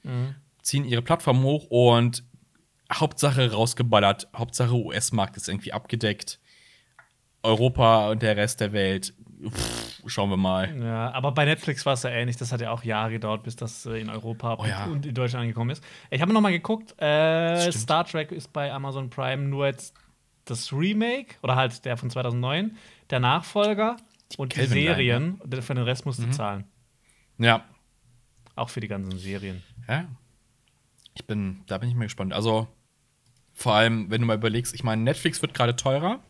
Ziehen ihre Plattform hoch und Hauptsache rausgeballert, Hauptsache US-Markt ist irgendwie abgedeckt. Europa und der Rest der Welt, pff, schauen wir mal. Ja, aber bei Netflix war es ja ähnlich. Das hat ja auch Jahre gedauert, bis das äh, in Europa Oh ja. und in Deutschland angekommen ist. Ich habe noch mal geguckt. Äh. Star Trek ist bei Amazon Prime nur jetzt das Remake oder halt der von 2009, der Nachfolger und die Kelvin Line, Serien. Für den Rest musst du zahlen. Ja. Auch für die ganzen Serien. ja. Ich bin, da bin ich mal gespannt. Also, vor allem, wenn du mal überlegst, ich meine, Netflix wird gerade teurer.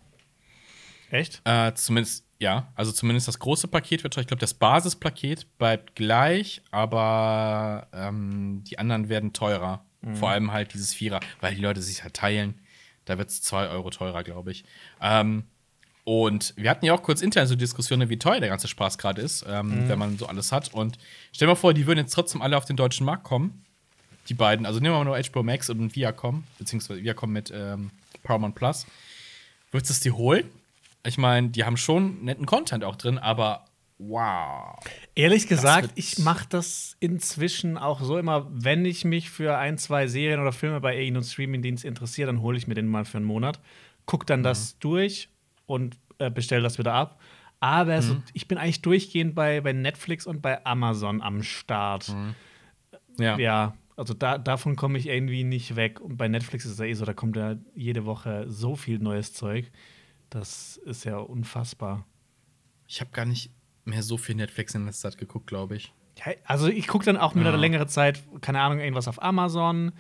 Echt? Äh, zumindest, ja, also zumindest das große Paket wird teuer. Ich glaube, das Basispaket bleibt gleich, aber ähm, die anderen werden teurer. Vor allem halt dieses Vierer, weil die Leute sich halt teilen. Da wird es 2 Euro teurer, glaube ich. Ähm, und wir hatten ja auch kurz intern so Diskussionen, wie teuer der ganze Spaß gerade ist, ähm, wenn man so alles hat. Und stell dir mal vor, die würden jetzt trotzdem alle auf den deutschen Markt kommen. Die beiden, also nehmen wir mal nur HBO Max und Viacom, beziehungsweise Viacom mit ähm, Paramount Plus. Würdest du es dir holen? Ich meine, die haben schon netten Content auch drin, aber wow. Ehrlich gesagt, ich mache das inzwischen auch so immer, wenn ich mich für ein, zwei Serien oder Filme bei irgendeinem Streamingdienst interessiere, dann hole ich mir den mal für einen Monat, guck dann das durch und äh, bestelle das wieder ab. Aber so, ich bin eigentlich durchgehend bei, bei Netflix und bei Amazon am Start. Ja. Ja, also da, davon komme ich irgendwie nicht weg. Und bei Netflix ist es ja eh so, da kommt ja jede Woche so viel neues Zeug. Das ist ja unfassbar. Ich habe gar nicht mehr so viel Netflix in letzter Zeit geguckt, glaube ich. Ja, also ich gucke dann auch mit einer Ja. längere Zeit, keine Ahnung, irgendwas auf Amazon.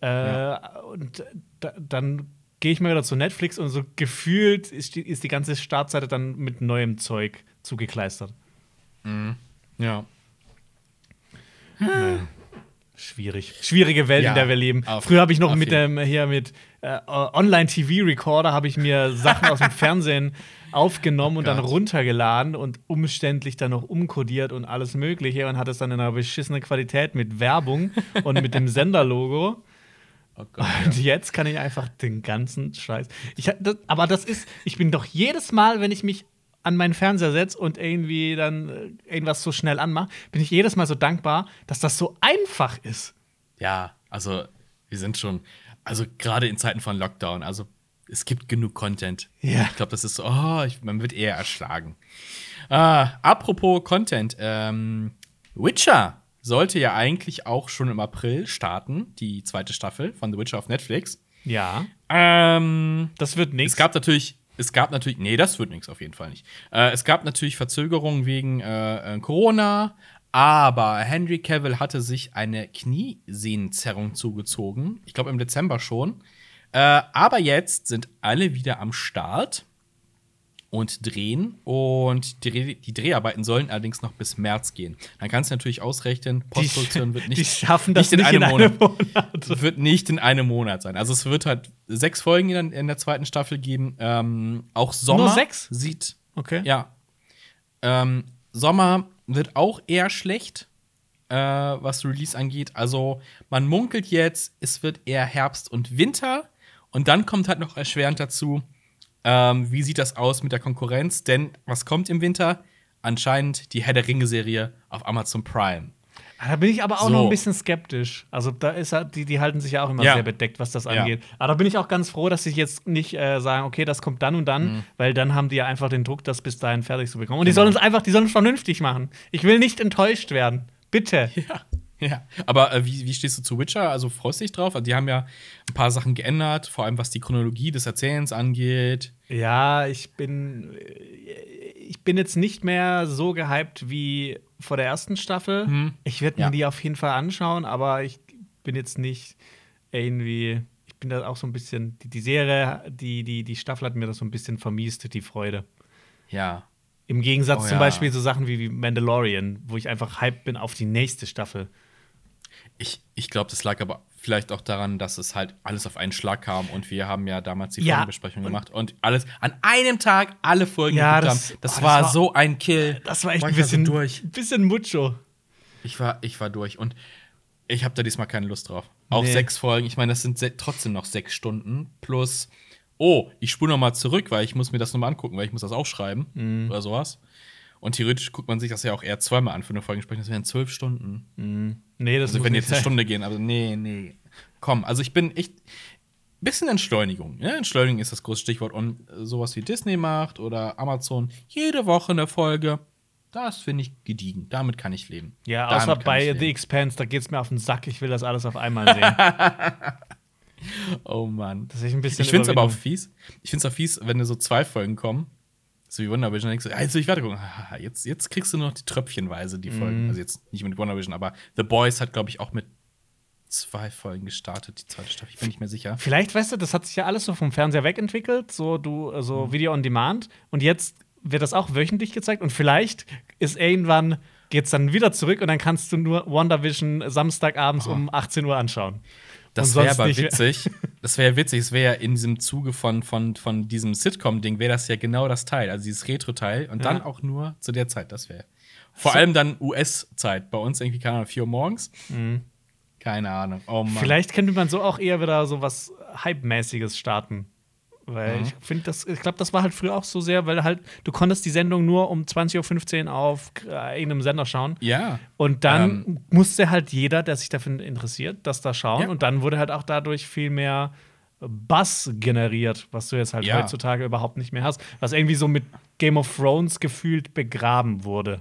Äh, Und da, dann gehe ich mal wieder zu Netflix und so gefühlt ist die, ist die ganze Startseite dann mit neuem Zeug zugekleistert. Ja. Schwierig. Schwierige Welt, Ja, in der wir leben. auf- Früher habe ich noch mit dem hier mit äh, Online-TV-Recorder habe ich mir Sachen aus dem Fernsehen aufgenommen und dann Gott. runtergeladen und umständlich dann noch umkodiert und alles Mögliche und hatte es dann in einer beschissenen Qualität mit Werbung und mit dem Senderlogo. Oh Gott. Und jetzt kann ich einfach den ganzen Scheiß. Ich, das, aber das ist, ich bin doch jedes Mal, wenn ich mich an meinen Fernseher setze und irgendwie dann äh, irgendwas so schnell anmache, bin ich jedes Mal so dankbar, dass das so einfach ist. Ja, also wir sind schon, also gerade in Zeiten von Lockdown, also es gibt genug Content. Ja. Ich glaube, das ist so, oh, ich, man wird eher erschlagen. Ah, apropos Content, ähm, Witcher sollte ja eigentlich auch schon im April starten, die zweite Staffel von The Witcher auf Netflix. Ja, Ähm, das wird nichts. es gab natürlich, es gab natürlich, nee, das wird nichts auf jeden Fall nicht. Äh, es gab natürlich Verzögerungen wegen äh, äh, Corona, aber Henry Cavill hatte sich eine Kniesehnenzerrung zugezogen. Ich glaube im Dezember schon. Äh, aber jetzt sind alle wieder am Start. Und drehen. Und die, die, Dreharbeiten sollen allerdings noch bis März gehen. Dann kannst du natürlich ausrechnen, Postproduktion wird nicht, die schaffen das nicht in, nicht einem, in Monat, einem Monat. Wird nicht in einem Monat sein. Also es wird halt sechs Folgen in, in der zweiten Staffel geben. Ähm, auch Sommer Nur sechs? sieht. Okay. Ja. Ähm, Sommer wird auch eher schlecht, äh, was Release angeht. Also man munkelt jetzt, es wird eher Herbst und Winter. Und dann kommt halt noch erschwerend dazu, ähm, wie sieht das aus mit der Konkurrenz? Denn was kommt im Winter? Anscheinend die Herr der Ringe-Serie auf Amazon Prime. Ah, Da bin ich aber auch So. noch ein bisschen skeptisch. Also da ist die, die halten sich ja auch immer Ja. sehr bedeckt, was das Ja. angeht. Aber da bin ich auch ganz froh, dass sie jetzt nicht äh, sagen, okay, das kommt dann und dann, Mhm. weil dann haben die ja einfach den Druck, das bis dahin fertig zu bekommen. Und die Genau. sollen es einfach, die sollen es vernünftig machen. Ich will nicht enttäuscht werden. Bitte. Ja. Ja, aber äh, wie, wie stehst du zu Witcher? Also freust du dich drauf? Also, die haben ja ein paar Sachen geändert, vor allem was die Chronologie des Erzählens angeht. Ja, ich bin, äh, ich bin jetzt nicht mehr so gehypt wie vor der ersten Staffel. Mhm. Ich werde mir Ja. die auf jeden Fall anschauen, aber ich bin jetzt nicht irgendwie. Ich bin da auch so ein bisschen. Die, die Serie, die, die, die Staffel hat mir das so ein bisschen vermiest, die Freude. Ja. Im Gegensatz Oh zum ja. Beispiel so Sachen wie, wie Mandalorian, wo ich einfach hyped bin auf die nächste Staffel. Ich, ich glaube, das lag aber vielleicht auch daran, dass es halt alles auf einen Schlag kam und wir haben ja damals die Ja, Folgenbesprechung gemacht und alles an einem Tag alle Folgen Ja, das- haben. Das, oh, das war, war- so ein Kill. Das war echt Boah, ein so bisschen, durch. ein bisschen mucho. Ich war, ich war durch und ich habe da diesmal keine Lust drauf. Auch Nee. sechs Folgen, ich meine, das sind trotzdem noch sechs Stunden plus. Oh, ich spule noch mal zurück, weil ich muss mir das noch mal angucken, weil ich muss das aufschreiben Mhm. oder sowas. Und theoretisch guckt man sich das ja auch eher zweimal an für eine Folgensprechung. Das wären zwölf Stunden. Nee, das Also wenn jetzt eine. Stunde gehen, aber nee, nee. Komm, also ich bin echt bisschen Entschleunigung. Ja? Entschleunigung ist das große Stichwort. Und äh, sowas wie Disney macht oder Amazon, jede Woche eine Folge, das finde ich gediegen. Damit kann ich leben. Ja, Damit außer bei The. Expanse, da geht's mir auf den Sack. Ich will das alles auf einmal sehen. Oh Mann. Das ist ein bisschen Ich finde es aber auch fies. Ich finde es auch fies, wenn so zwei Folgen kommen. So wie Wonder Vision, dann denkst du, ah, jetzt will ich weiter gucken. Ah, Jetzt, jetzt kriegst du nur noch die Tröpfchenweise, die Folgen. Mhm. Also jetzt nicht mit Wonder Vision, aber The Boys hat, glaube ich, auch mit zwei Folgen gestartet, die zweite Staffel. Ich bin nicht mehr sicher. Vielleicht, weißt du, das hat sich ja alles so vom Fernseher wegentwickelt, so du, Mhm. so Video on Demand. Und jetzt wird das auch wöchentlich gezeigt. Und vielleicht ist irgendwann geht's dann wieder zurück und dann kannst du nur WandaVision Samstagabends um 18 Uhr anschauen. Das wäre aber witzig. Das wäre witzig. Es wäre ja in diesem Zuge von, von, von diesem Sitcom-Ding, wäre das ja genau das Teil, also dieses Retro-Teil. Und dann Ja. auch nur zu der Zeit, das wäre. Vor So- allem dann US-Zeit. Bei uns irgendwie, keine Ahnung, 4 Uhr morgens. Keine Ahnung. Oh Mann. Mhm. Vielleicht könnte man so auch eher wieder so was Hype-mäßiges starten. Weil Mhm. ich finde, das, ich glaube, das war halt früher auch so sehr, weil halt, du konntest die Sendung nur um 20.15 Uhr auf äh, irgendeinem Sender schauen. Ja. Und dann Ähm. musste halt jeder, der sich dafür interessiert, das da schauen. Ja. Und dann wurde halt auch dadurch viel mehr Buzz generiert, was du jetzt halt Ja. heutzutage überhaupt nicht mehr hast. Was irgendwie so mit Game of Thrones gefühlt begraben wurde.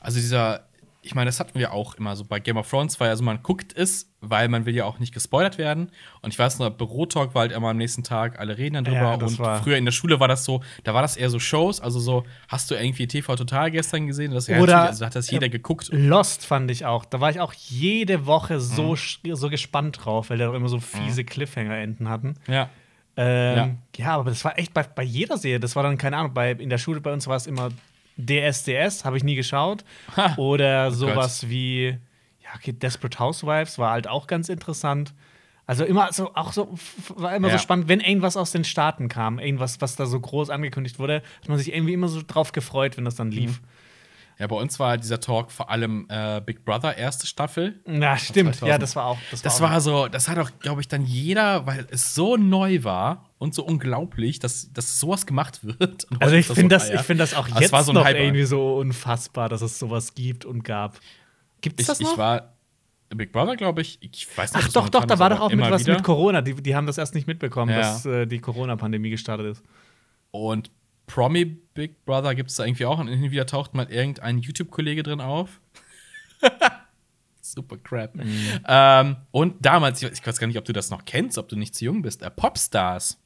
Also dieser, ich meine, das hatten wir auch immer so bei Game of Thrones, weil also man guckt es, weil man will ja auch nicht gespoilert werden. Und ich weiß noch, Bürotalk war halt immer am nächsten Tag, alle reden dann drüber. Ja, und früher in der Schule war das so, da war das eher so Shows, also so, hast du irgendwie TV Total gestern gesehen? Das ja Oder- also da hat das jeder geguckt. Lost fand ich auch. Da war ich auch jede Woche Mhm. so, sch- so gespannt drauf, weil die auch immer so fiese Cliffhanger-Enden hatten. Ja. Ähm, ja. aber das war echt bei, bei jeder Serie. Das war dann, keine Ahnung, bei, in der Schule bei uns war es immer DSDS, habe ich nie geschaut. Ha. Oder Oh sowas wie, ja, okay, Desperate Housewives war halt auch ganz interessant. Also immer so, auch so, war immer Ja. so spannend, wenn irgendwas aus den Staaten kam, irgendwas, was da so groß angekündigt wurde, hat man sich irgendwie immer so drauf gefreut, wenn das dann lief. Ja, bei uns war dieser Talk vor allem äh, Big Brother, erste Staffel. Na, stimmt. 2000. Ja, das war auch. Das war, Das auch war so, das hat auch, glaube ich, dann jeder, weil es so neu war und so unglaublich, dass, dass sowas gemacht wird. Also ich finde so das, feier. ich find das auch jetzt war so ein noch Hype. irgendwie so unfassbar, dass es sowas gibt und gab. Gibt es das noch? ich war Big Brother, glaube ich. Ich weiß nicht, Ach doch, doch, da war doch auch mit was wieder. mit Corona. Die, die haben das erst nicht mitbekommen, Ja. dass äh, die Corona-Pandemie gestartet ist. Und Promi Big Brother gibt es da irgendwie auch. Und hin und wieder taucht mal irgendein YouTube-Kollege drin auf. Super crap. Mhm. Ähm, und damals, ich weiß gar nicht, ob du das noch kennst, ob du nicht zu jung bist, äh, Popstars.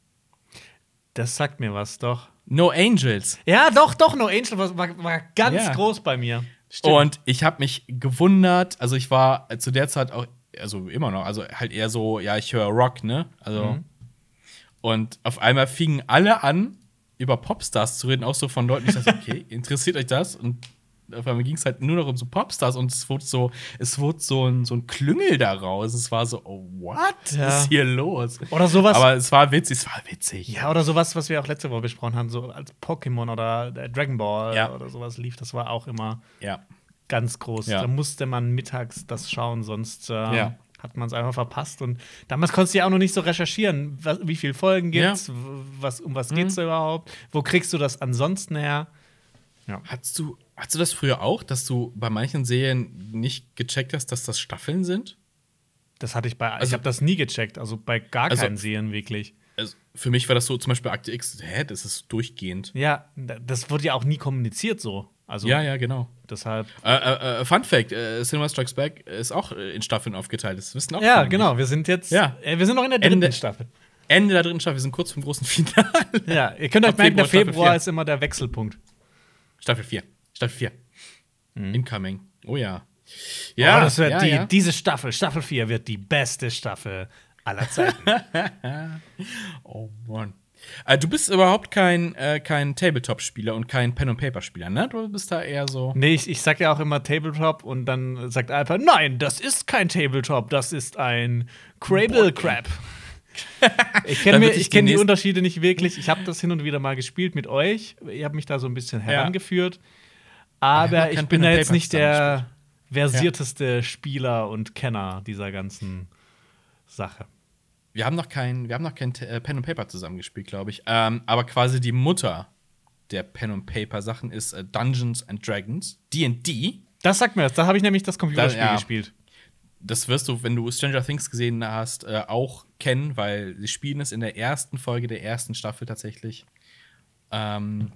Das sagt mir was, doch. No Angels. Ja, doch, doch, No Angel war, war, war ganz Ja. groß bei mir. Stimmt. Und ich habe mich gewundert, also ich war äh, zu der Zeit auch, also immer noch, also halt eher so, ja, ich höre Rock, ne? Also. Mhm. Und auf einmal fingen alle an, über Popstars zu reden, auch so von Leuten, die sagen, okay, interessiert euch das? Und auf einmal ging es halt nur noch um so Popstars und es wurde so, es wurde so ein, so ein Klüngel daraus. Es war so, oh, what Ja. ist hier los? Oder sowas. Aber es war witzig, es war witzig. Ja, oder sowas, was wir auch letzte Woche besprochen haben, so als Pokémon oder äh, Dragon Ball Ja. oder sowas lief, das war auch immer Ja. ganz groß. Da musste man mittags das schauen, sonst äh. Hat man es einfach verpasst. Und damals konntest du ja auch noch nicht so recherchieren, was, wie viele Folgen Ja. gibt's, w- was, um was Mhm. geht's da überhaupt, wo kriegst du das ansonsten her? Hast du, hast du das früher auch, dass du bei manchen Serien nicht gecheckt hast, dass das Staffeln sind? Das hatte ich bei, ich Also- habe das nie gecheckt, also bei gar Also- keinen Serien wirklich. Also für mich war das so, zum Beispiel Akte X, hä, das ist durchgehend. Ja, da- das wurde ja auch nie kommuniziert so. Also Ja, ja, genau. deshalb. Äh, äh, äh, Fun Fact: äh, Cinema Strikes Back ist auch in Staffeln aufgeteilt. Das wissen auch Ja, genau. nicht. Wir sind jetzt, Ja. äh, wir sind noch in der dritten Ende- Staffel. Ende der dritten Staffel, wir sind kurz vom großen Finale. Ja, ihr könnt euch merken, der Februar ist immer der Wechselpunkt. Staffel 4. Staffel 4. Incoming. Oh ja. Ja, Ja, oh, das wird ja, die, ja. diese Staffel, Staffel 4, wird die beste Staffel aller Zeiten. Oh Mann. Äh, du bist überhaupt kein, äh, kein Tabletop-Spieler und kein Pen-and-Paper-Spieler, ne? Du bist da eher so. nee, ich, ich sag ja auch immer Tabletop und dann sagt Alper, nein, das ist kein Tabletop, das ist ein Crable Crap. Ich kenne kenn die Unterschiede nicht wirklich. Ich habe das hin und wieder mal gespielt mit euch. Ihr habt mich da so ein bisschen herangeführt. Aber noch ich bin da jetzt nicht der versierteste Spieler und Kenner dieser ganzen Sache. Wir haben noch kein, wir haben noch kein äh, Pen and Paper zusammengespielt, glaube ich. Ähm, aber quasi die Mutter der Pen and Paper Sachen ist äh, Dungeons and Dragons, D&D. Das sagt mir das. Da habe ich nämlich das Computerspiel Da- ja. gespielt. Das wirst du, wenn du Stranger Things gesehen hast, äh, auch kennen, weil sie spielen es in der ersten Folge der ersten Staffel tatsächlich. Ähm,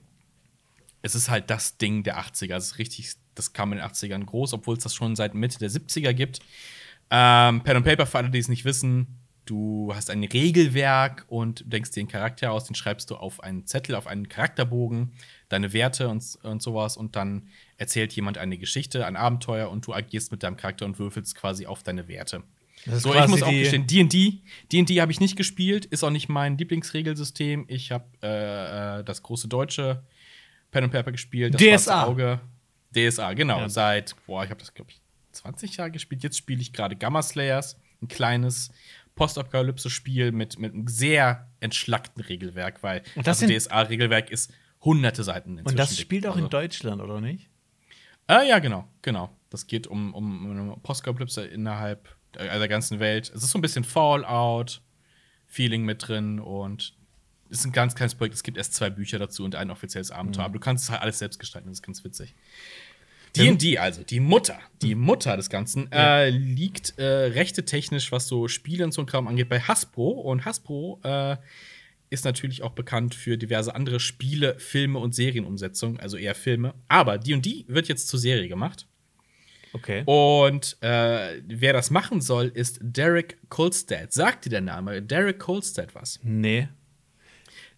es ist halt das Ding der 80er. Es ist richtig, das kam in den 80ern groß, obwohl es das schon seit Mitte der 70er gibt. Ähm, Pen and Paper, für alle, die es nicht wissen, du hast ein Regelwerk und denkst dir einen Charakter aus, den schreibst du auf einen Zettel, auf einen Charakterbogen, deine Werte und, und sowas und dann erzählt jemand eine Geschichte, ein Abenteuer und du agierst mit deinem Charakter und würfelst quasi auf deine Werte. So, ich muss auch gestehen, D&D, D&D habe ich nicht gespielt, ist auch nicht mein Lieblingsregelsystem. Ich habe äh, äh, das große deutsche Pen and Paper gespielt, das DSA. Auge. DSA, genau. Ja. Seit, boah, ich habe das, glaube ich, 20 Jahre gespielt. Jetzt spiele ich gerade Gamma Slayers, ein kleines Postapokalypse-Spiel mit, mit einem sehr entschlackten Regelwerk, weil Und das das DSA-Regelwerk ist hunderte Seiten inzwischen. Und das spielt auch Also- in Deutschland, oder nicht? Ah, ja, genau, genau. Das geht um, um, um Postapokalypse innerhalb der ganzen Welt. Es ist so ein bisschen Fallout-Feeling mit drin und es ist ein ganz kleines Projekt. Es gibt erst zwei Bücher dazu und ein offizielles Abenteuer. Aber du kannst es halt alles selbst gestalten. Das ist ganz witzig. D&D, also die Mutter, die Mutter des Ganzen, äh, liegt äh, rechtetechnisch, was so Spiele und so ein Kram angeht, bei Hasbro. Und Hasbro äh, ist natürlich auch bekannt für diverse andere Spiele, Filme und Serienumsetzungen, also eher Filme. Aber D&D wird jetzt zur Serie gemacht. Okay. Und äh, wer das machen soll, ist Derek Kolstad. Sagt dir der Name Derek Kolstad was? Nee.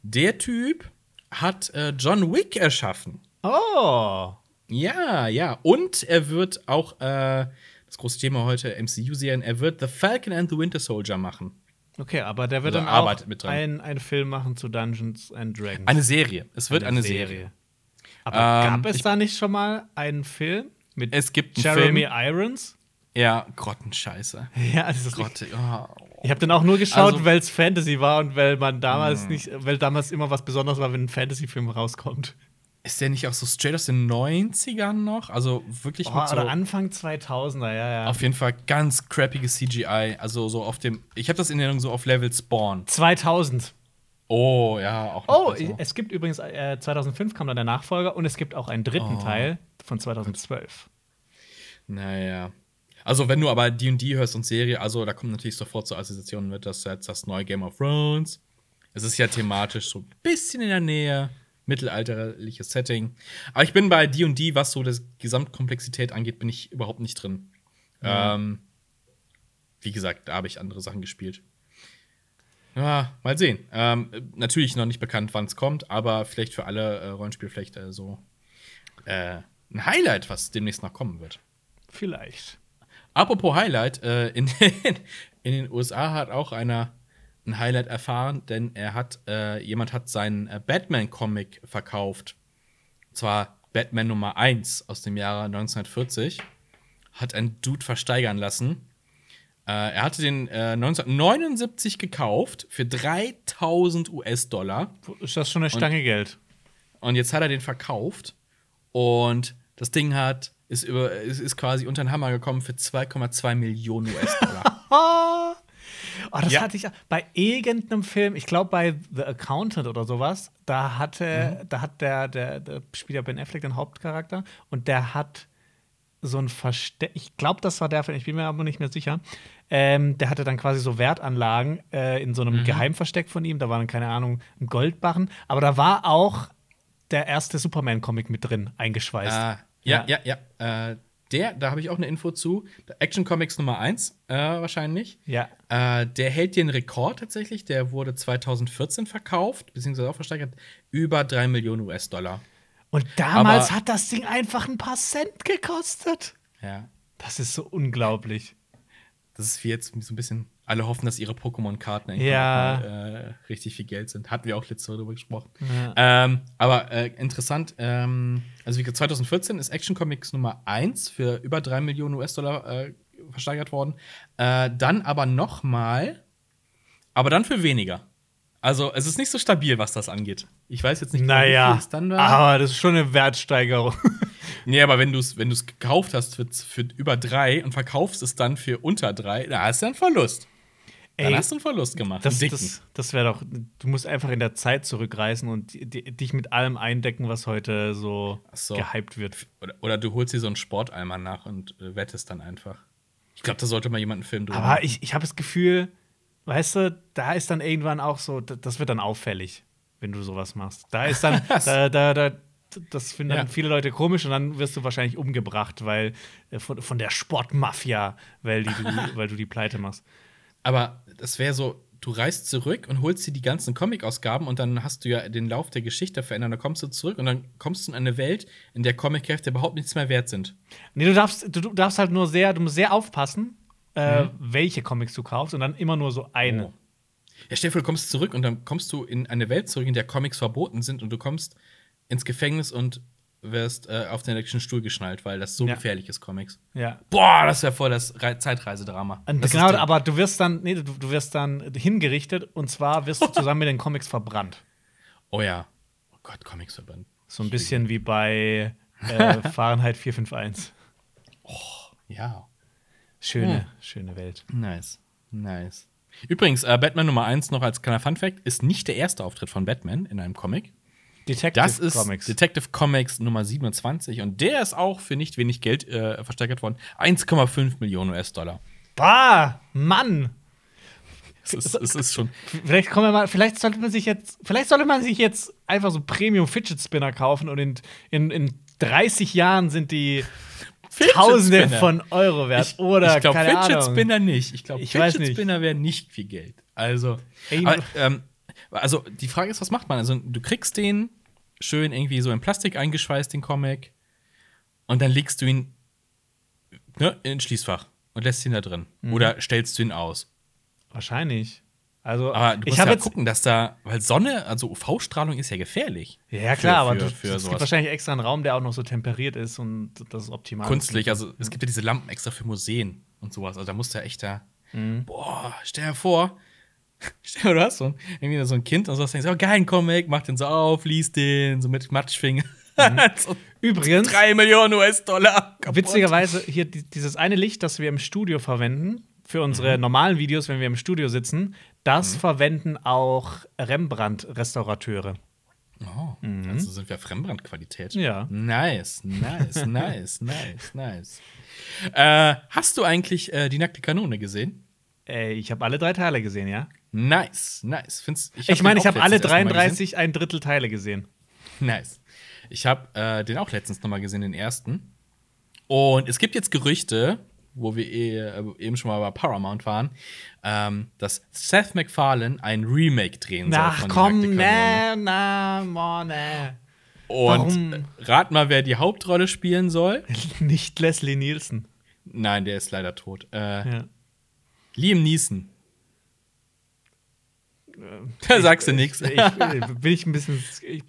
Der Typ hat äh, John Wick erschaffen. Oh. Ja, ja. Und er wird auch, äh, das große Thema heute, MCU-Serien, er wird The Falcon and the Winter Soldier machen. Okay, aber der wird Also dann auch mit dran. ein- einen Film machen zu Dungeons and Dragons. Eine Serie. Es wird eine, Serie. Aber Ähm, gab es da nicht schon mal einen Film mit Es gibt einen Jeremy Film. Irons? Ja, Grottenscheiße. Ja, das ist Grotte. Oh. Ich habe den auch nur geschaut, Also- weil es Fantasy war und weil man damals nicht, weil damals immer was Besonderes war, wenn ein Fantasy-Film rauskommt. Ist der nicht auch so straight aus den 90ern noch? Also wirklich Oh, mit so oder Anfang 2000er, ja, ja. Auf jeden Fall ganz crappige CGI. Also so auf dem. Ich habe das in Erinnerung so auf Level Spawn. 2000. Oh, ja, auch. Oh, besser. es gibt übrigens, äh, 2005 kam dann der Nachfolger und es gibt auch einen dritten Oh. Teil von 2012. Naja. Also, wenn du aber DD hörst und Serie, also da kommt natürlich sofort zur Assoziation mit, dass jetzt das neue Game of Thrones. Es ist ja thematisch so ein bisschen in der Nähe, mittelalterliches Setting. Aber ich bin bei DD, was so das Gesamtkomplexität angeht, bin ich überhaupt nicht drin. Ähm, wie gesagt, da habe ich andere Sachen gespielt. Ja, mal sehen. Ähm, natürlich noch nicht bekannt, wann es kommt, aber vielleicht für alle äh, Rollenspiele vielleicht äh, so äh, ein Highlight, was demnächst noch kommen wird. Vielleicht. Apropos Highlight, äh, in, den, in den USA hat auch einer ein Highlight erfahren, denn er hat, äh, jemand hat seinen äh, Batman-Comic verkauft. Und zwar Batman Nummer 1 aus dem Jahre 1940. Hat ein Dude versteigern lassen. Äh, er hatte den äh, 1979 gekauft für 3000 US-Dollar. Ist das schon eine Stange Geld? Und jetzt hat er den verkauft. Und das Ding hat, ist, über, ist, ist quasi unter den Hammer gekommen für 2,2 Millionen US-Dollar. Oh, das Ja. hatte ich bei irgendeinem Film, ich glaube bei The Accountant oder sowas, da hatte, Mhm. da hat der, der, der spielt ja Ben Affleck den Hauptcharakter und der hat so ein Versteck, ich glaube, das war der Film, ich bin mir aber nicht mehr sicher. Ähm, der hatte dann quasi so Wertanlagen äh, in so Mhm. einem Geheimversteck von ihm, da waren, keine Ahnung, ein Goldbarren, aber da war auch der erste Superman-Comic mit drin, eingeschweißt. Ah, ja, ja, ja. Äh, der, da habe ich auch eine Info zu. Action Comics Nummer 1, äh, wahrscheinlich. Ja. Äh, der hält den Rekord tatsächlich. Der wurde 2014 verkauft, beziehungsweise auch versteigert, über 3 Millionen US-Dollar. Und damals Aber- hat das Ding einfach ein paar Cent gekostet. Ja. Das ist so unglaublich. Das ist wie jetzt so ein bisschen, alle hoffen, dass ihre Pokémon-Karten Ja. äh, richtig viel Geld sind. Hatten wir auch letzte Woche drüber gesprochen. Ja. Ähm, aber äh, interessant, ähm, also wie gesagt, 2014 ist Action Comics Nummer 1 für über 3 Millionen US-Dollar äh, versteigert worden. Äh, dann aber noch mal, aber dann für weniger. Also es ist nicht so stabil, was das angeht. Ich weiß jetzt nicht, genau, wie Naja, viel es dann war. aber das ist schon eine Wertsteigerung. Nee, aber wenn du es wenn du's gekauft hast für, für über drei und verkaufst es dann für unter drei, da hast du einen Verlust. Dann Ey, hast du einen Verlust gemacht. Das, das, das wäre doch, du musst einfach in der Zeit zurückreisen und di- di- dich mit allem eindecken, was heute so, so. gehypt wird. oder, oder du holst dir so einen Sporteimer nach und äh, wettest dann einfach. Ich glaube, da sollte mal jemand einen Film drüber Aber ich, ich habe das Gefühl, weißt du, da ist dann irgendwann auch so, das wird dann auffällig, wenn du sowas machst. Da ist dann, da, da, da, das finden dann Ja. viele Leute komisch und dann wirst du wahrscheinlich umgebracht, weil äh, von, von der Sportmafia, weil, die, du, weil du die Pleite machst. Aber das wäre so, du reist zurück und holst dir die ganzen Comic-Ausgaben und dann hast du ja den Lauf der Geschichte verändert. Dann kommst du zurück und dann kommst du in eine Welt, in der Comic-Hefte überhaupt nichts mehr wert sind. Nee, du darfst, du, du darfst halt nur sehr, du musst sehr aufpassen, äh, Mhm. welche Comics du kaufst und dann immer nur so eine. Oh. Ja, vor, du kommst zurück und dann kommst du in eine Welt zurück, in der Comics verboten sind und du kommst ins Gefängnis und wirst äh, auf den elektrischen Stuhl geschnallt, weil das so Ja. gefährlich ist, Comics. Ja. Boah, das wäre voll das Re Zeitreisedrama. Und Das genau, aber du wirst dann, nee, du, du wirst dann hingerichtet und zwar wirst du zusammen mit den Comics verbrannt. Oh ja. Oh Gott, Comics-Verband. So ein bisschen wie bei äh, Fahrenheit 451. Ja. Schöne, Hm. schöne Welt. Nice. Nice. Übrigens, äh, Batman Nummer 1 noch als kleiner Funfact ist nicht der erste Auftritt von Batman in einem Comic. Detective Das ist Comics. Detective Comics Nummer 27 und der ist auch für nicht wenig Geld äh, versteigert worden. 1,5 Millionen US-Dollar. Bah, Mann! Es ist, es ist schon. Vielleicht kommen wir mal, vielleicht sollte man sich jetzt, vielleicht sollte man sich jetzt einfach so Premium Fidget Spinner kaufen und in, in, in 30 Jahren sind die Tausende von Euro wert. Oder ich glaube, Fidget Ahnung. Spinner nicht. Ich glaube, Ich weiß Fidget nicht. Spinner wären nicht viel Geld. Also, aber, ähm, also die Frage ist, was macht man? Also, du kriegst den schön irgendwie so in Plastik eingeschweißt, den Comic, und dann legst du ihn ne, in ein Schließfach und lässt ihn da drin. Mhm. Oder stellst du ihn aus. Wahrscheinlich. Also, Aber du ich musst habe ja jetzt. gucken, dass da, weil Sonne, also UV-Strahlung ist ja gefährlich. Ja, klar, für, aber für, du, für es gibt sowas. wahrscheinlich extra einen Raum, der auch noch so temperiert ist und das ist optimal. Kunstlich, also es gibt ja diese Lampen extra für Museen und sowas. Also da musst du ja echt da. Mhm. Boah, stell dir vor, stell dir du hast so ein, irgendwie so ein Kind und so, denkst, oh, geil, ein Comic, mach den so auf, liest den, so mit Matschfinger. so Übrigens, drei Millionen US-Dollar. witzigerweise, hier die- dieses eine Licht, das wir im Studio verwenden, für unsere normalen Videos, wenn wir im Studio sitzen, das verwenden auch Rembrandt-Restaurateure. Oh, also sind wir Rembrandt-Qualität. Ja. Nice, nice, nice, nice, nice. Äh, hast du eigentlich äh, die nackte Kanone gesehen? Äh, ich habe alle drei Teile gesehen, ja? Nice, nice. Find's, Ich, meine, ich auch habe alle letztens erst noch mal gesehen. 33 ein Drittel Teile gesehen. Nice. Ich habe äh, den auch letztens noch mal gesehen, den ersten. Und es gibt jetzt Gerüchte, wo wir eh, äh, eben schon mal bei Paramount waren, ähm, dass Seth MacFarlane ein Remake drehen soll. Ach komm, ne, na, ne. Und Warum? rat mal, wer die Hauptrolle spielen soll. Nicht Leslie Nielsen. Nein, der ist leider tot. Äh, Ja. Liam Neeson. Da sagst du ich- nichts. Ich, bin ich ein bisschen. Ich,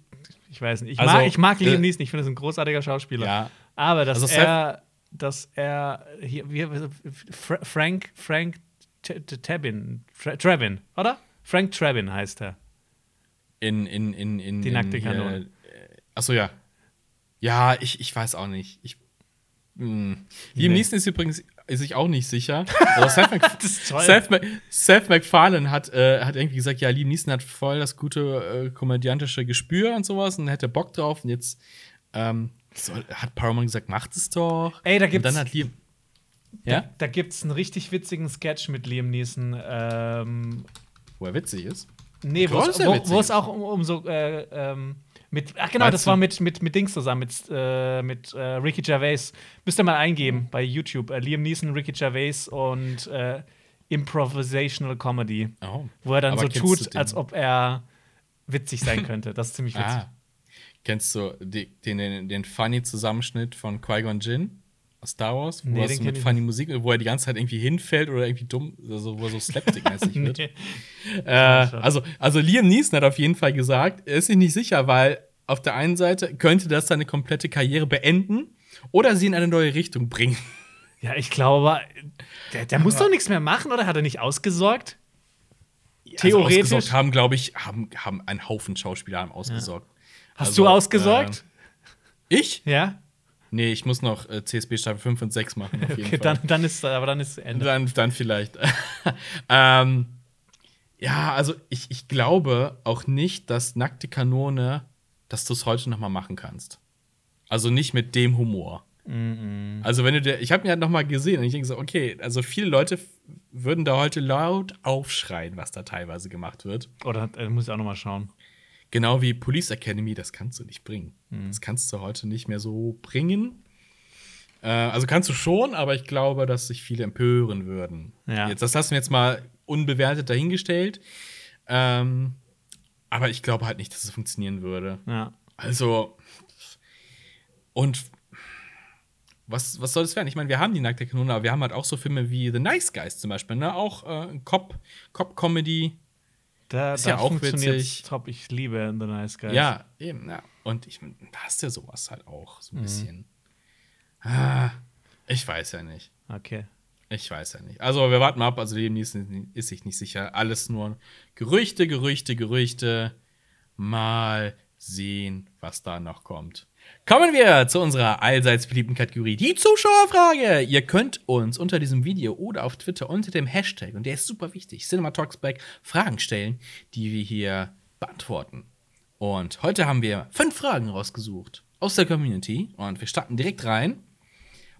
ich weiß nicht. Ich, Also, mag, ich mag Liam äh, Neeson, ich finde, er ein großartiger Schauspieler. Ja. Aber dass Also er, dass er hier, wie, Fra Frank, Frank Tabin, Trevin, oder? Frank Trevin heißt er. In, in, in, in. Die nackte Kanone. äh, Achso, ja. Ja, ich, ich weiß auch nicht. Ich. Mh. Liam Nee. Neeson ist übrigens sich auch nicht sicher. Also Seth, Mac ist. Seth, Mac Seth MacFarlane hat, äh, hat irgendwie gesagt, ja, Liam Neeson hat voll das gute äh, komödiantische Gespür und sowas und hätte Bock drauf. Und jetzt ähm, soll, hat Paramount gesagt, macht es doch. Ey, da und gibt's- dann hat Liam. Ja? Da gibt es einen richtig witzigen Sketch mit Liam Neeson. Ähm, Wo er witzig ist. nee, wo es, ist. auch um, um so. Äh, ähm, mit, ach genau, Meinst das du- war mit, mit, mit Dings zusammen, mit, äh, mit äh, Ricky Gervais. Müsst ihr mal eingeben bei YouTube. Äh, Liam Neeson, Ricky Gervais und äh, Improvisational Comedy. Oh. Wo er dann Aber so tut, als ob er witzig sein könnte. Das ist ziemlich witzig. Ah. Kennst du den, den, den Funny-Zusammenschnitt von Qui-Gon Jinn Star Wars? Wo Nee, er mit funny Musik, wo er die ganze Zeit irgendwie hinfällt oder irgendwie dumm, also wo er so slapstick-mäßig wird. Nee. Äh, also, also Liam Neeson hat auf jeden Fall gesagt, er ist sich nicht sicher, weil auf der einen Seite könnte das seine komplette Karriere beenden oder sie in eine neue Richtung bringen. Ja, ich glaube, der, der muss doch nichts mehr machen, oder? Hat er nicht ausgesorgt? Also Theoretisch. ausgesorgt haben, glaube ich, haben, haben einen Haufen Schauspieler haben ausgesorgt. Hast Also, du ausgesorgt? Äh, ich? ja? Nee, ich muss noch äh, CSB Staffel 5 und 6 machen. Auf jeden Okay, Fall. dann, dann ist aber dann ist Ende. Dann, dann vielleicht. ähm, ja, also ich, ich glaube auch nicht, dass nackte Kanone, dass du es heute noch mal machen kannst. Also nicht mit dem Humor. Also wenn du dir, ich habe mir halt noch mal gesehen und ich denke so, okay, also viele Leute würden da heute laut aufschreien, was da teilweise gemacht wird. Oder äh, muss ich auch noch mal schauen. Genau wie Police Academy, das kannst du nicht bringen. Mhm. Das kannst du heute nicht mehr so bringen. Äh, also kannst du schon, aber ich glaube, dass sich viele empören würden. Ja. Jetzt, das hast du mir jetzt mal unbewertet dahingestellt. Ähm, aber ich glaube halt nicht, dass es funktionieren würde. Ja. Also, und was, was soll das werden? Ich meine, wir haben die nackte Kanone, aber wir haben halt auch so Filme wie The Nice Guys zum Beispiel, ne? Auch äh, Cop, Cop-Comedy. Da, Ist da ja auch witzig. top. Ich liebe The Nice Guys. Ja, eben, ja. Und ich da hast du ja sowas halt auch, Mhm. so ein bisschen. Ah, ich weiß ja nicht. Okay. Ich weiß ja nicht. Also, wir warten mal ab. Also, Neeson ist sich nicht sicher. Alles nur Gerüchte, Gerüchte, Gerüchte. Mal sehen, was da noch kommt. Kommen wir zu unserer allseits beliebten Kategorie, die Zuschauerfrage. Ihr könnt uns unter diesem Video oder auf Twitter unter dem Hashtag, und der ist super wichtig, CinemaTalksback, Fragen stellen, die wir hier beantworten. Und heute haben wir fünf Fragen rausgesucht aus der Community und wir starten direkt rein.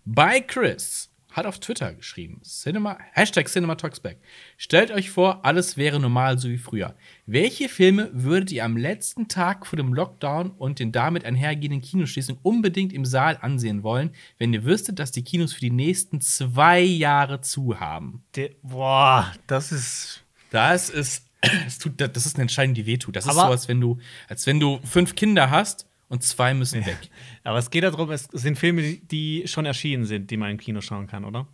Bei Chris hat auf Twitter geschrieben, Cinema, Hashtag CinemaTalksback. Stellt euch vor, alles wäre normal so wie früher. Welche Filme würdet ihr am letzten Tag vor dem Lockdown und den damit einhergehenden Kinoschließungen unbedingt im Saal ansehen wollen, wenn ihr wüsstet, dass die Kinos für die nächsten zwei Jahre zu haben? De boah, das ist. Das ist, das, tut, das ist eine Entscheidung, die wehtut. Das ist so, als wenn du, als wenn du fünf Kinder hast und zwei müssen weg. Aber es geht darum, es sind Filme, die- schon erschienen sind, die man im Kino schauen kann, oder?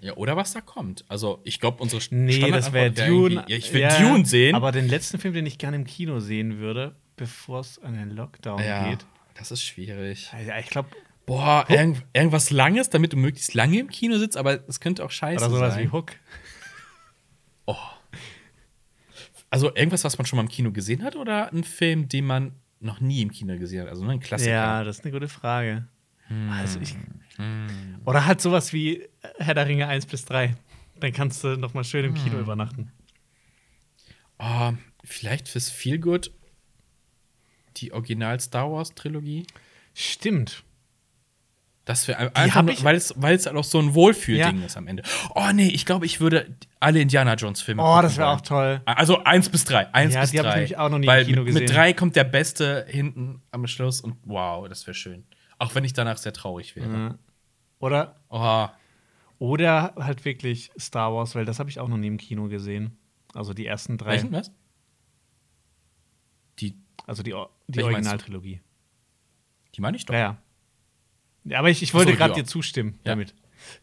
Ja, oder was da kommt. Also, ich glaube, unsere Nee, das wäre Dune. Ja, ich will Ja, Dune sehen. Aber den letzten Film, den ich gerne im Kino sehen würde, bevor es an den Lockdown ja, geht. das ist schwierig. Ja, ich glaube, Boah, irgend, irgendwas Langes, damit du möglichst lange im Kino sitzt, aber es könnte auch scheiße oder sowas sein. wie Hook. Also irgendwas, was man schon mal im Kino gesehen hat oder ein Film, den man noch nie im Kino gesehen hat? Also nur ein Klassiker. Ja, das ist eine gute Frage. Hm. Also ich, Oder halt sowas wie Herr der Ringe 1 bis 3. Dann kannst du noch mal schön im Hm. Kino übernachten. Oh, vielleicht fürs Feelgood die Original Star Wars Trilogie. Stimmt. Das wäre einfach, nur, weil es, weil es halt auch so ein Wohlfühlding Ja. ist am Ende. Oh nee, ich glaube, ich würde alle Indiana Jones Filme. Oh, das wäre auch toll. Also eins bis drei. Eins Ja, bis die hab ich drei. nämlich auch noch nie im Weil Kino mit, gesehen. mit drei kommt der Beste hinten am Schluss und wow, das wäre schön. Auch wenn ich danach sehr traurig wäre. Oder, Oh, oder halt wirklich Star Wars, weil das habe ich auch noch nie im Kino gesehen. Also die ersten drei. welchen was? Die, Also die, die? Originaltrilogie. die meine ich doch. Ja, ja. Ja, aber ich, ich so, wollte gerade ja. dir zustimmen Ja. damit.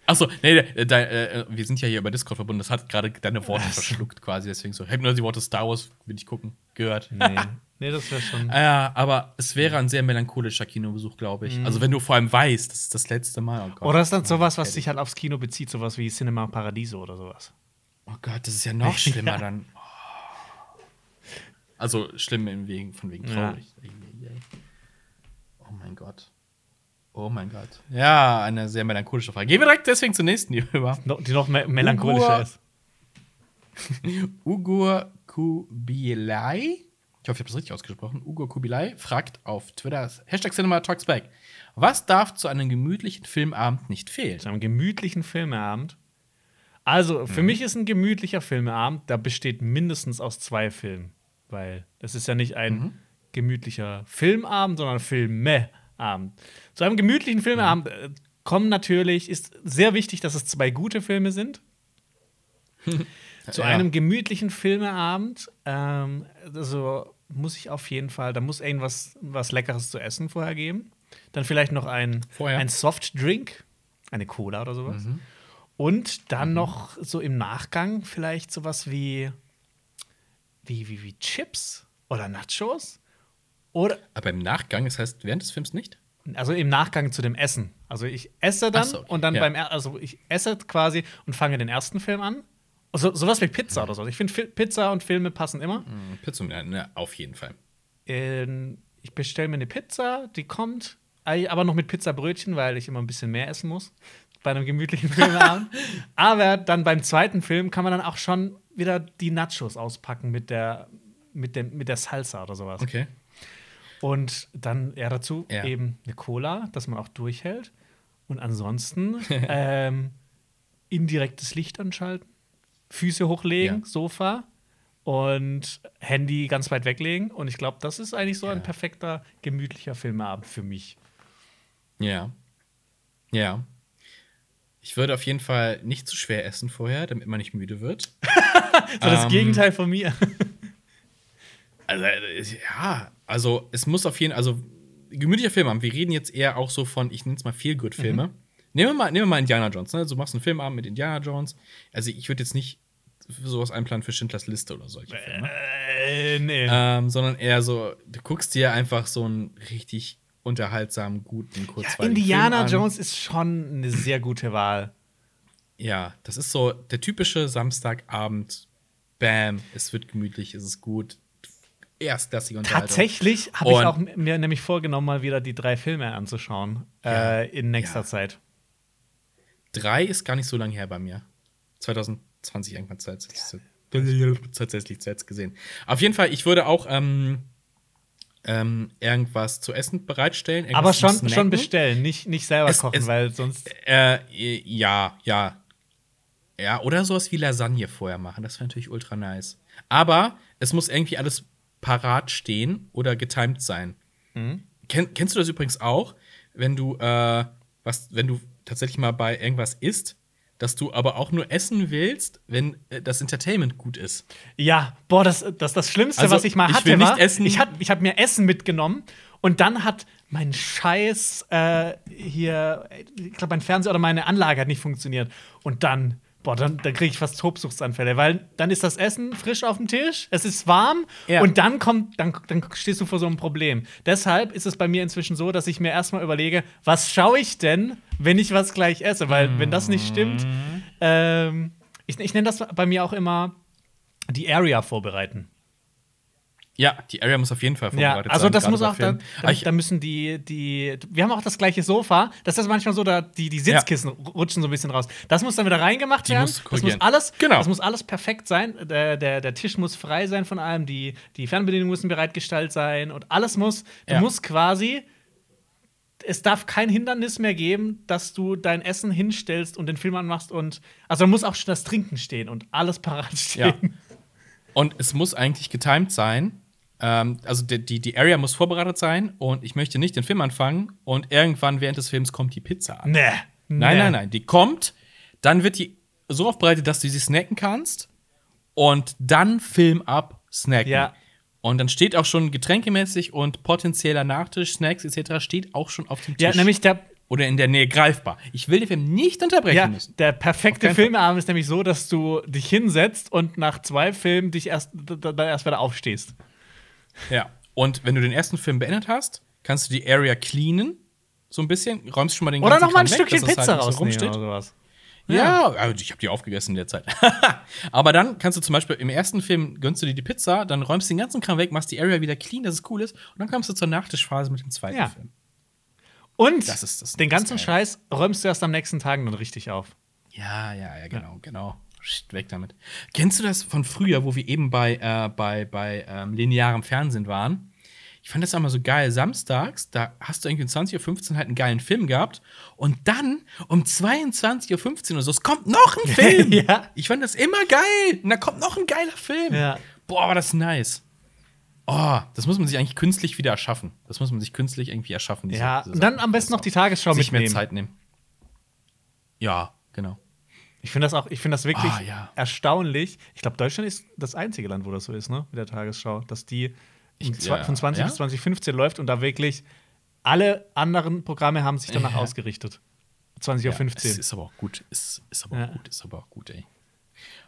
Achso, nee, äh, da, äh, wir sind ja hier über Discord verbunden. Das hat gerade deine Worte verschluckt quasi. Deswegen so. Hätte nur die Worte Star Wars, will ich gucken, gehört. Nee, nee das wäre schon. Ja, aber es wäre ein sehr melancholischer Kinobesuch, glaube ich. Also, wenn du vor allem weißt, das ist das letzte Mal. Oh Gott. Oder ist das sowas, was sich halt aufs Kino bezieht, sowas wie Cinema Paradiso oder sowas? Oh Gott, das ist ja noch schlimmer Ja. dann. Oh. Also schlimm im Wegen, von wegen Ja. traurig. Oh mein Gott. Oh mein Gott. Ja, eine sehr melancholische Frage. Gehen wir direkt deswegen zur nächsten über. Die noch me melancholischer Ugur. ist. Ugur Kubilai, ich hoffe, ich habe das richtig ausgesprochen, Ugur Kubilai fragt auf Twitter, Hashtag Cinema Talks Back, was darf zu einem gemütlichen Filmabend nicht fehlen? Zu einem gemütlichen Filmeabend. Also, für mich ist ein gemütlicher Filmeabend, da besteht mindestens aus zwei Filmen. Weil das ist ja nicht ein gemütlicher Filmabend, sondern Filmeabend. Zu einem gemütlichen Filmeabend äh, kommen natürlich, ist sehr wichtig, dass es zwei gute Filme sind. Zu Ja. einem gemütlichen Filmeabend, ähm, also muss ich auf jeden Fall, da muss irgendwas was Leckeres zu essen vorher geben. Dann vielleicht noch ein, Vorher? ein Softdrink, eine Cola oder sowas. Und dann noch so im Nachgang vielleicht sowas wie, wie, wie, wie Chips oder Nachos. Oder, Aber im Nachgang, das heißt während des Films nicht? also im Nachgang zu dem Essen. Also ich esse dann so, okay. und dann Ja. beim, also ich esse quasi und fange den ersten Film an. So, sowas wie Pizza oder so. Ich finde Fi- Pizza und Filme passen immer. Hm, Pizza, ne, auf jeden Fall. Ähm, ich bestelle mir eine Pizza, die kommt, aber noch mit Pizzabrötchen, weil ich immer ein bisschen mehr essen muss bei einem gemütlichen Filmabend. aber dann beim zweiten Film kann man dann auch schon wieder die Nachos auspacken mit der, mit dem, mit der Salsa oder sowas. Okay. Und dann ja dazu Ja. eben eine Cola, dass man auch durchhält. Und ansonsten ähm, indirektes Licht anschalten, Füße hochlegen, Ja. Sofa und Handy ganz weit weglegen. Und ich glaube, das ist eigentlich so ein Ja. perfekter, gemütlicher Filmeabend für mich. Ja. Ja. Ich würde auf jeden Fall nicht zu schwer essen vorher, damit man nicht müde wird. So das Ähm, Gegenteil von mir. Also, äh, ja, also es muss auf jeden Fall, also gemütlicher Filmabend. Wir reden jetzt eher auch so von, ich nenne es mal Feel-Good-Filme. Nehmen, wir mal, nehmen wir mal Indiana Jones, ne? Du machst einen Filmabend mit Indiana Jones. Also ich würde jetzt nicht sowas einplanen für Schindlers Liste oder solche Filme. äh, nee. Ähm, sondern eher so, du guckst dir einfach so einen richtig unterhaltsamen, guten, ja, kurzweiligen Indiana Film an. Jones ist schon eine sehr gute Wahl. Ja, das ist so der typische Samstagabend. Bam, es wird gemütlich, es ist gut. Erstklassige Unterhaltung. Tatsächlich habe ich auch mir nämlich vorgenommen, mal wieder die drei Filme anzuschauen Ja. äh, in nächster Ja. Zeit. Drei ist gar nicht so lange her bei mir. 2020 irgendwann tatsächlich, zuletzt gesehen. Auf jeden Fall, ich würde auch ähm, ähm, irgendwas zu essen bereitstellen. Aber schon, schon bestellen, nicht, nicht selber Es- kochen, es- weil sonst. Äh, ja, ja. Ja, oder sowas wie Lasagne vorher machen. Das wäre natürlich ultra nice. Aber es muss irgendwie alles parat stehen oder getimed sein. Mhm. Ken, kennst du das übrigens auch, wenn du äh, was, wenn du tatsächlich mal bei irgendwas isst, dass du aber auch nur essen willst, wenn äh, das Entertainment gut ist? Ja, boah, das, das, das Schlimmste, Also, was ich mal ich hatte, will nicht war, essen- ich, hat, ich habe mir Essen mitgenommen und dann hat mein Scheiß äh, hier, ich glaube, mein Fernseher oder meine Anlage hat nicht funktioniert. Und dann, boah, dann, dann kriege ich fast Tobsuchtsanfälle, weil dann ist das Essen frisch auf dem Tisch, es ist warm Ja. und dann kommt, dann, dann stehst du vor so einem Problem. Deshalb ist es bei mir inzwischen so, dass ich mir erstmal überlege, was schaue ich denn, wenn ich was gleich esse? Weil, wenn das nicht stimmt, ähm, ich, ich nenne das bei mir auch immer die Area vorbereiten. Ja, die Area muss auf jeden Fall Ja, vorbereitet also sein. das gerade muss auch dann, da, müssen die, die, wir haben auch das gleiche Sofa, das ist manchmal so, da die, die Sitzkissen rutschen so ein bisschen raus. Das muss dann wieder reingemacht Die werden. du das muss alles, Genau. das muss alles perfekt sein. Der, der, der Tisch muss frei sein von allem, die, die Fernbedienungen müssen bereitgestellt sein und alles muss, du Ja. musst quasi, es darf kein Hindernis mehr geben, dass du dein Essen hinstellst und den Film anmachst und, also da muss auch schon das Trinken stehen und alles parat stehen. Ja. Und es muss eigentlich getimed sein. Ähm, also die, die, die Area muss vorbereitet sein und ich möchte nicht den Film anfangen und irgendwann während des Films kommt die Pizza an. Nee. Nein, nee. nein, nein. Die kommt, dann wird die so aufbereitet, dass du sie snacken kannst und dann Film ab, snacken. Ja. Und dann steht auch schon getränkemäßig und potenzieller Nachtisch, Snacks etc. steht auch schon auf dem Tisch. Ja, nämlich der, oder in der Nähe greifbar. Ich will den Film nicht unterbrechen Ja, müssen. der perfekte. Filmeabend ist nämlich so, dass du dich hinsetzt und nach zwei Filmen dich erst, dann erst wieder aufstehst. Ja. Und wenn du den ersten Film beendet hast, kannst du die Area cleanen. So ein bisschen, räumst schon mal den Oder ganzen noch mal ein weg, Stückchen das Pizza halt rumsteht. oder sowas. Ja, also ich habe die aufgegessen in der Zeit. Aber dann kannst du zum Beispiel im ersten Film gönnst du dir die Pizza, dann räumst du den ganzen Kram weg, machst die Area wieder clean, dass es cool ist, und dann kommst du zur Nachtischphase mit dem zweiten Ja. Film. Und Das ist- das- den ganzen. Scheiß räumst du erst am nächsten Tag dann richtig auf. Ja, ja, ja, genau, genau. Weg damit. Kennst du das von früher, wo wir eben bei, äh, bei, bei ähm, linearem Fernsehen waren? Ich fand das immer so geil. Samstags, da hast du irgendwie um 20.15 Uhr halt einen geilen Film gehabt. Und dann um 22.15 Uhr oder so, es kommt noch ein Film. Ja. Ich fand das immer geil. Und da kommt noch ein geiler Film. Ja. Boah, war das nice. Oh, das muss man sich eigentlich künstlich wieder erschaffen. Das muss man sich künstlich irgendwie erschaffen. diese- Ja, diese und dann am besten noch die Tagesschau sich mehr mitnehmen. Zeit nehmen. Ja, genau. Ich finde das auch, ich finde das wirklich Ah, ja. erstaunlich. Ich glaube, Deutschland ist das einzige Land, wo das so ist, ne? Mit der Tagesschau, dass die Ich- ja, von 20 ja? bis 2015 läuft und da wirklich alle anderen Programme haben sich danach ausgerichtet. 20.15 Ja, Uhr. es ist aber auch gut. Ist, ist aber auch gut, ist aber auch gut, ey.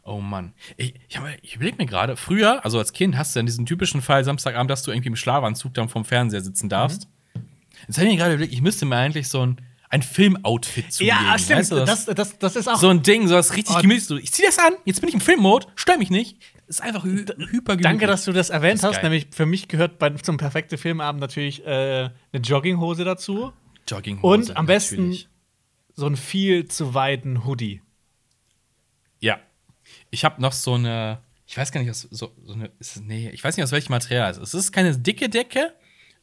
Oh Mann. Ich, ich, ich überlege mir gerade, früher, also als Kind, hast du dann diesen typischen Fall Samstagabend, dass du irgendwie im Schlafanzug dann vom Fernseher sitzen darfst. Mhm. Jetzt habe ich mir gerade überlegt, ich müsste mir eigentlich so ein, ein Filmoutfit zulegen. ja, stimmt. Weißt du, das, das, das, ist auch. so ein Ding, so was richtig Oh. gemütlich. So, ich zieh das an, jetzt bin ich im Filmmode, stör mich nicht. Ist einfach hy hyper Danke, dass du das erwähnt Das hast. geil. Nämlich für mich gehört bei, zum perfekten Filmabend natürlich äh, eine Jogginghose dazu Jogginghose. und am besten natürlich. so einen viel zu weiten Hoodie. Ja. Ich habe noch so eine, ich weiß gar nicht, was so, so eine, ist nee, ich weiß nicht, aus welchem Material es ist. Es ist keine dicke Decke,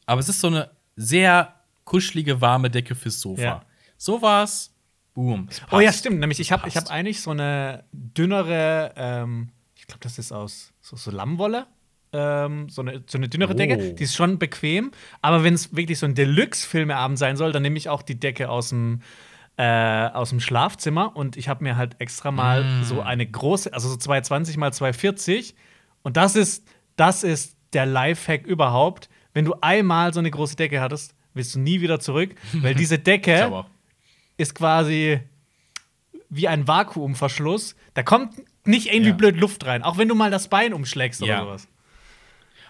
aber es ist so eine sehr kuschelige, warme Decke fürs Sofa. Ja. Sowas, boom. es Oh ja, stimmt. Nämlich, ich habe hab eigentlich so eine dünnere, ähm, ich glaube, das ist aus so, so Lammwolle. Ähm, so, eine, so eine dünnere Oh. Decke. Die ist schon bequem. Aber wenn es wirklich so ein Deluxe-Filmeabend sein soll, dann nehme ich auch die Decke aus dem, äh, aus dem Schlafzimmer. Und ich habe mir halt extra mal Mm. so eine große, also so 220 mal 240. Und das ist, das ist der Lifehack überhaupt. Wenn du einmal so eine große Decke hattest, willst du nie wieder zurück, weil diese Decke ist quasi wie ein Vakuumverschluss. Da kommt nicht irgendwie Ja. blöd Luft rein, auch wenn du mal das Bein umschlägst Ja. oder sowas.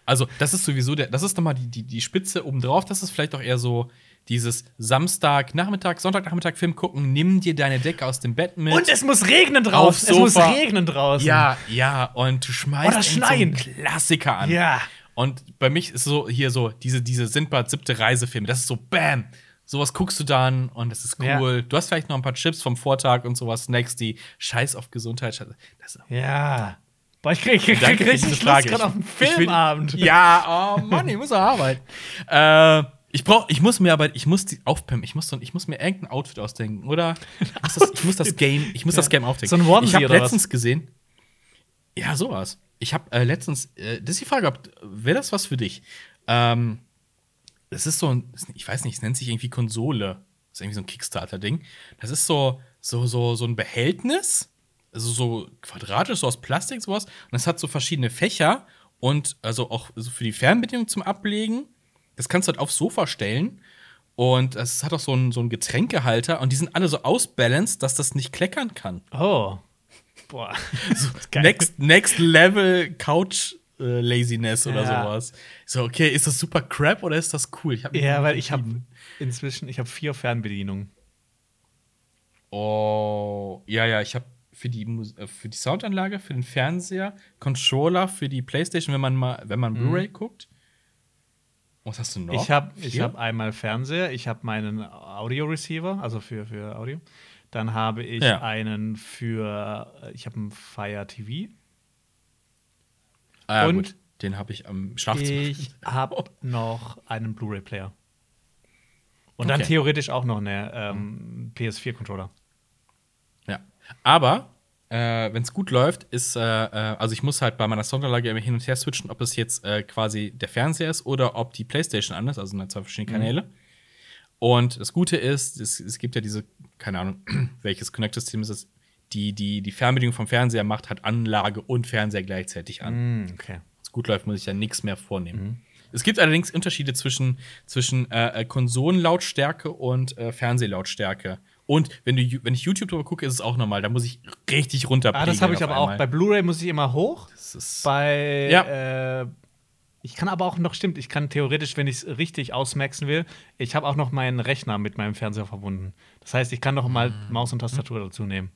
Also, das ist sowieso der, das ist nochmal die, die, die Spitze obendrauf. Das ist vielleicht auch eher so dieses Samstag, Nachmittag, Sonntagnachmittag Film gucken. Nimm dir deine Decke aus dem Bett mit. Und es muss regnen draußen. Es muss regnen draußen. Ja, ja, und du schmeißt Oder so schneien. einen Klassiker an. Ja. Und bei mich ist so hier so diese, diese Sindbad siebte Reisefilme. Das ist so Bam. Sowas guckst du dann und das ist Ja. cool. Du hast vielleicht noch ein paar Chips vom Vortag und sowas. Snacks, die Scheiß auf Gesundheit. Das, Ja. Boah, ich krieg, ich krieg richtig Lust gerade auf einen Filmabend. Ja, oh Mann, ich muss noch arbeiten. äh, ich brauch, ich muss mir aber, ich muss die aufpimpen. Ich muss, so, ich muss mir irgendein Outfit ausdenken, oder? Ich muss das, ich muss das Game, ich muss das Game aufdenken. So ein Onesie ich habe oder was? letztens gesehen. Ja, sowas. Ich habe äh, letztens, äh, das ist die Frage, wäre das was für dich? Ähm, das ist so ein, ich weiß nicht, es nennt sich irgendwie Konsole. Das ist irgendwie so ein Kickstarter-Ding. Das ist so, so, so, so ein Behältnis, also so quadratisch, so aus Plastik, sowas. Und es hat so verschiedene Fächer und also auch so für die Fernbedienung zum Ablegen. Das kannst du halt aufs Sofa stellen. Und es hat auch so einen, so einen Getränkehalter und die sind alle so ausbalanced, dass das nicht kleckern kann. Oh. Boah. Geil. Next, next Level Couch äh, Laziness oder Ja. sowas. So, okay, ist das super crap oder ist das cool? Ja, weil ich habe inzwischen, ich habe vier Fernbedienungen. Oh, ja, ja, ich habe für die Mus äh, für die Soundanlage, für den Fernseher, Controller für die PlayStation, wenn man mal, wenn man Blu-ray guckt. Was hast du noch? Mhm. Ich habe hab einmal Fernseher, ich habe meinen Audio-Receiver, also für, für Audio. Dann habe ich Ja. einen für, äh, ich habe einen Fire TV. ah, ja, und gut. Den habe ich am Schlafzimmer. Ich habe noch einen Blu-ray-Player. Und dann Okay. theoretisch auch noch eine ähm, PS4-Controller. Ja. Aber, äh, wenn es gut läuft, ist, äh, äh, also ich muss halt bei meiner Soundanlage immer hin und her switchen, ob es jetzt äh, quasi der Fernseher ist oder ob die Playstation an ist, also sind zwei verschiedene Kanäle. Und das Gute ist, es, es gibt ja diese, keine Ahnung, welches Connect-System ist es, die, die die Fernbedienung vom Fernseher macht, hat Anlage und Fernseher gleichzeitig an. Mm, okay. Wenn es gut läuft, muss ich ja nichts mehr vornehmen. Es gibt allerdings Unterschiede zwischen, zwischen äh, äh Konsolenlautstärke und äh, Fernsehlautstärke. Und wenn, du, wenn ich YouTube drüber gucke, ist es auch normal. Da muss ich richtig runter. Ah, das habe ich aber einmal. auch. Bei Blu-ray muss ich immer hoch. Bei ja. äh, ich kann aber auch noch, stimmt, ich kann theoretisch, wenn ich es richtig ausmaxen will, ich habe auch noch meinen Rechner mit meinem Fernseher verbunden. Das heißt, ich kann noch mal mhm. Maus und Tastatur dazu nehmen.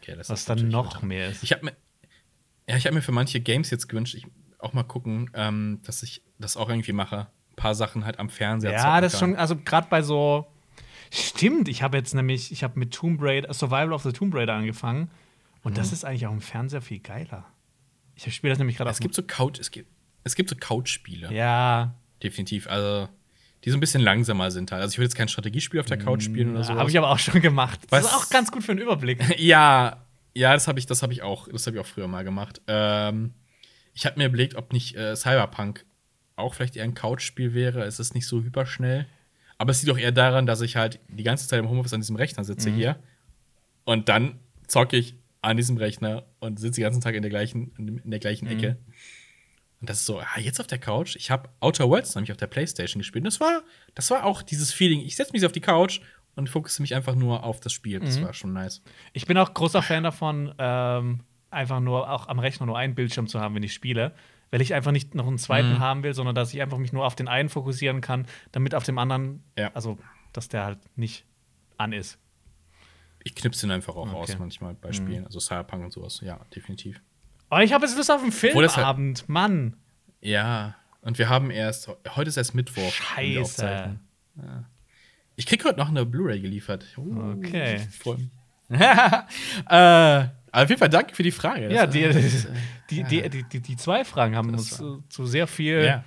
Okay, was dann noch mehr ist. Ich habe mir, ja, ich habe mir für manche Games jetzt gewünscht, ich auch mal gucken, ähm, dass ich das auch irgendwie mache. Ein paar Sachen halt am Fernseher. Ja, das ist schon, also gerade bei so. Stimmt, ich habe jetzt nämlich, ich habe mit Tomb Raider, Survival of the Tomb Raider angefangen. Und mhm. das ist eigentlich auch im Fernseher viel geiler. Ich spiele das nämlich gerade Es gibt so Couch, es gibt, es gibt so Couch-Spiele. Ja. Definitiv. Also, die so ein bisschen langsamer sind halt. Also, ich würde jetzt kein Strategiespiel auf der Couch spielen oder so. Habe ich aber auch schon gemacht. Das ist auch ganz gut für einen Überblick. ja, ja, das habe ich, hab ich auch, ich auch früher mal gemacht. Ähm, ich habe mir überlegt, ob nicht äh, Cyberpunk auch vielleicht eher ein Couch-Spiel wäre. Es ist nicht so hyperschnell. Aber es liegt doch eher daran, dass ich halt die ganze Zeit im Homeoffice an diesem Rechner sitze mhm. hier. Und dann zocke ich an diesem Rechner und sitze den ganzen Tag in der gleichen, in der gleichen mhm. Ecke. Und das ist so, ah, jetzt auf der Couch. Ich habe Outer Worlds nämlich auf der Playstation gespielt. Und das war, das war auch dieses Feeling. Ich setze mich auf die Couch und fokussiere mich einfach nur auf das Spiel. Das mhm. war schon nice. Ich bin auch großer Fan davon, ähm, einfach nur auch am Rechner nur einen Bildschirm zu haben, wenn ich spiele. Weil ich einfach nicht noch einen zweiten mhm. haben will, sondern dass ich einfach mich nur auf den einen fokussieren kann, damit auf dem anderen, ja. also dass der halt nicht an ist. Ich knipse den einfach auch okay. aus manchmal bei mhm. Spielen, mhm. also Cyberpunk und sowas. Ja, definitiv. Oh, ich habe jetzt Lust auf einen Filmabend, halt, Mann. Ja, und wir haben erst, heute ist erst Mittwoch. Scheiße. Ja. Ich krieg heute noch eine Blu-ray geliefert. Uh, okay. Ich freue mich. äh, auf jeden Fall danke für die Frage. Das ja, die, ist, äh, die, die, die, die, die, zwei Fragen haben uns zu, zu sehr viel ja.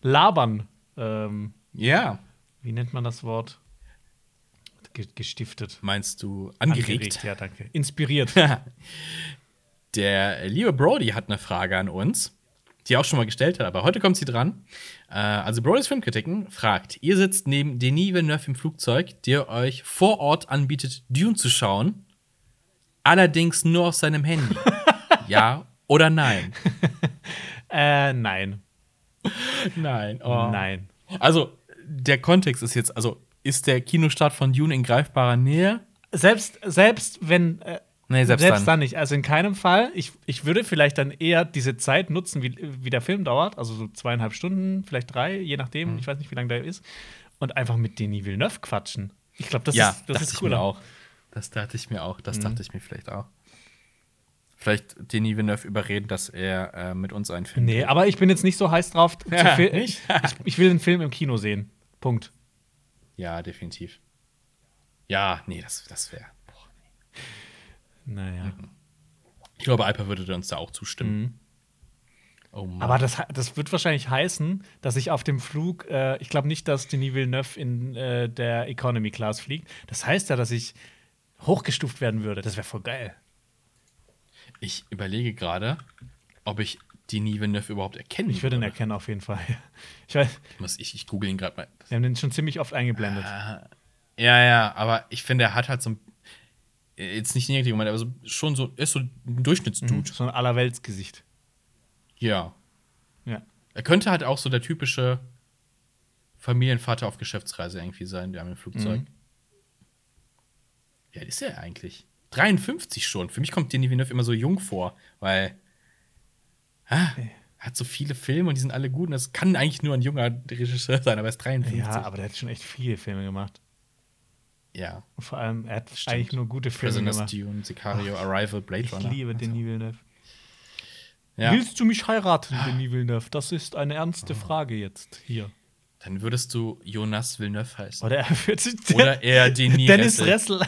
Labern. Ähm, ja. Wie nennt man das Wort? gestiftet. Meinst du angeregt? angeregt ja, danke. Inspiriert. Der liebe Brody hat eine Frage an uns, die er auch schon mal gestellt hat, aber heute kommt sie dran. Äh, also Brodys Filmkritiken fragt, ihr sitzt neben Denis Villeneuve im Flugzeug, der euch vor Ort anbietet, Dune zu schauen, allerdings nur auf seinem Handy. ja oder nein? äh, nein. Nein. Oh. Nein. Also, der Kontext ist jetzt, also ist der Kinostart von Dune in greifbarer Nähe? Selbst, selbst wenn. Äh, nee, selbst, selbst dann. dann. nicht. Also in keinem Fall. Ich, ich würde vielleicht dann eher diese Zeit nutzen, wie, wie der Film dauert. Also so zweieinhalb Stunden, vielleicht drei, je nachdem. Mhm. Ich weiß nicht, wie lange der ist. Und einfach mit Denis Villeneuve quatschen. Ich glaube, das ja, ist, das ist cool. auch. Das dachte ich mir auch. Das mhm. dachte ich mir vielleicht auch. Vielleicht Denis Villeneuve überreden, dass er äh, mit uns einen Film. Nee, aber ich bin jetzt nicht so heiß drauf. Ja, ich, ich will den Film im Kino sehen. Punkt. Ja, definitiv. Ja, nee, das, das wäre. Naja. Ich glaube, Alper würde uns da auch zustimmen. Mhm. Oh Aber das, das wird wahrscheinlich heißen, dass ich auf dem Flug, äh, ich glaube nicht, dass Denis Villeneuve in äh, der Economy Class fliegt. Das heißt ja, dass ich hochgestuft werden würde. Das wäre voll geil. Ich überlege gerade, ob ich Denis Villeneuve überhaupt erkennen Ich würde ihn erkennen, auf jeden Fall. Ich, weiß, ich, ich, ich google ihn gerade mal. Wir haben den schon ziemlich oft eingeblendet. Uh, ja, ja, aber ich finde, er hat halt so ein. Jetzt nicht negativ gemeint, aber so, schon so. Ist so ein Durchschnittsdude. Mhm, so ein Allerweltsgesicht. Ja. Ja. Er könnte halt auch so der typische Familienvater auf Geschäftsreise irgendwie sein, der am Flugzeug. Mhm. Alt ist er eigentlich? 53 schon. Für mich kommt Denis Villeneuve immer so jung vor, weil ah, er hat so viele Filme und die sind alle gut und das kann eigentlich nur ein junger Regisseur sein, aber er ist 53. Ja, aber der hat schon echt viele Filme gemacht. Ja. Und vor allem, er hat Stimmt. eigentlich nur gute Filme Prisoners gemacht. Dune, Sicario, oh, Arrival, Blade Runner. Ich liebe also. Denis Villeneuve. Ja. Willst du mich heiraten. Denis Villeneuve? Das ist eine ernste. Frage jetzt hier. Dann würdest du Jonas Villeneuve heißen. Oder er wird Oder er Denis Dennis Ressel.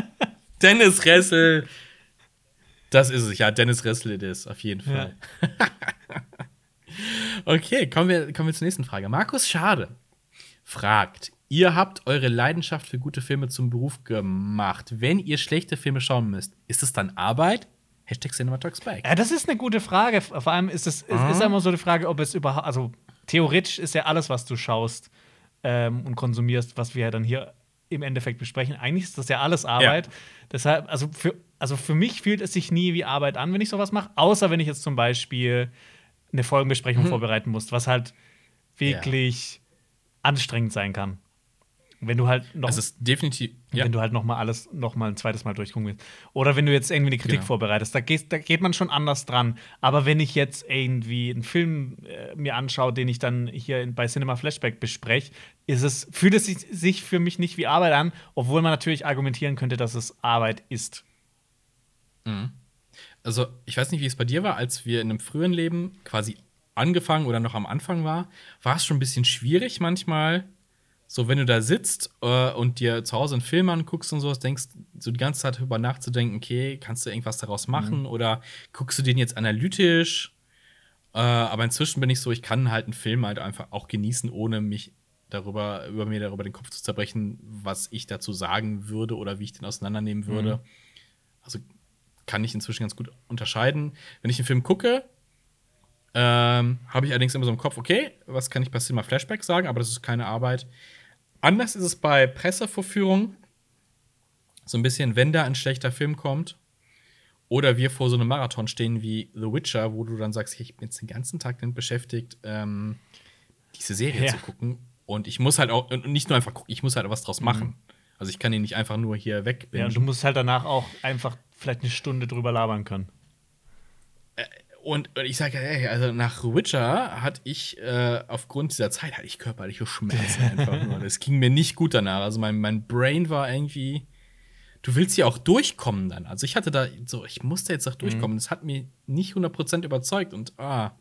Dennis Ressel. Das ist es, ja, Dennis Ressel it is, auf jeden Fall. Ja. okay, kommen wir, kommen wir zur nächsten Frage. Markus Schade fragt: Ihr habt eure Leidenschaft für gute Filme zum Beruf gemacht. Wenn ihr schlechte Filme schauen müsst, ist es dann Arbeit? Hashtag Cinema Talks Back. Ja, das ist eine gute Frage. Vor allem ist es mhm. ist immer so die Frage, ob es überhaupt, also theoretisch ist ja alles, was du schaust ähm, und konsumierst, was wir ja dann hier im Endeffekt besprechen. Eigentlich ist das ja alles Arbeit. Ja. Deshalb, also für, also für mich fühlt es sich nie wie Arbeit an, wenn ich sowas mache, außer wenn ich jetzt zum Beispiel eine Folgenbesprechung hm. vorbereiten muss, was halt wirklich anstrengend sein kann. Wenn du halt noch. Es ist definitiv. Ja. Wenn du halt noch mal alles noch mal ein zweites Mal durchgucken willst. Oder wenn du jetzt irgendwie eine Kritik Genau. vorbereitest, da, gehst, da geht man schon anders dran. Aber wenn ich jetzt irgendwie einen Film äh, mir anschaue, den ich dann hier in, bei Cinema Flashback bespreche, ist es, fühlt es sich, für mich nicht wie Arbeit an, obwohl man natürlich argumentieren könnte, dass es Arbeit ist. Also, ich weiß nicht, wie es bei dir war, als wir in einem früheren Leben quasi angefangen oder noch am Anfang war, war es schon ein bisschen schwierig manchmal. So, wenn du da sitzt äh, und dir zu Hause einen Film anguckst und sowas, denkst so die ganze Zeit darüber nachzudenken, okay, kannst du irgendwas daraus machen oder guckst du den jetzt analytisch? Äh, aber inzwischen bin ich so, ich kann halt einen Film halt einfach auch genießen, ohne mich darüber, über mir darüber den Kopf zu zerbrechen, was ich dazu sagen würde oder wie ich den auseinandernehmen würde. Also kann ich inzwischen ganz gut unterscheiden. Wenn ich einen Film gucke, ähm, habe ich allerdings immer so im Kopf, okay, was kann ich bei Cinema Flashback sagen, aber das ist keine Arbeit. Anders ist es bei Pressevorführungen. So ein bisschen, wenn da ein schlechter Film kommt oder wir vor so einem Marathon stehen wie The Witcher, wo du dann sagst, hey, ich bin jetzt den ganzen Tag damit beschäftigt, ähm, diese Serie Ja. zu gucken. Und ich muss halt auch, und nicht nur einfach gucken, ich muss halt was draus machen. Also ich kann ihn nicht einfach nur hier weg. Ja, und du musst halt danach auch einfach vielleicht eine Stunde drüber labern können. Und ich sage, hey, also nach Witcher hatte ich äh, aufgrund dieser Zeit hatte ich körperliche Schmerzen einfach nur. Das ging mir nicht gut danach. Also mein, mein Brain war irgendwie. Du willst ja auch durchkommen dann. Also ich hatte da so, ich musste jetzt auch durchkommen. Das hat mir nicht 100% überzeugt. Und ah.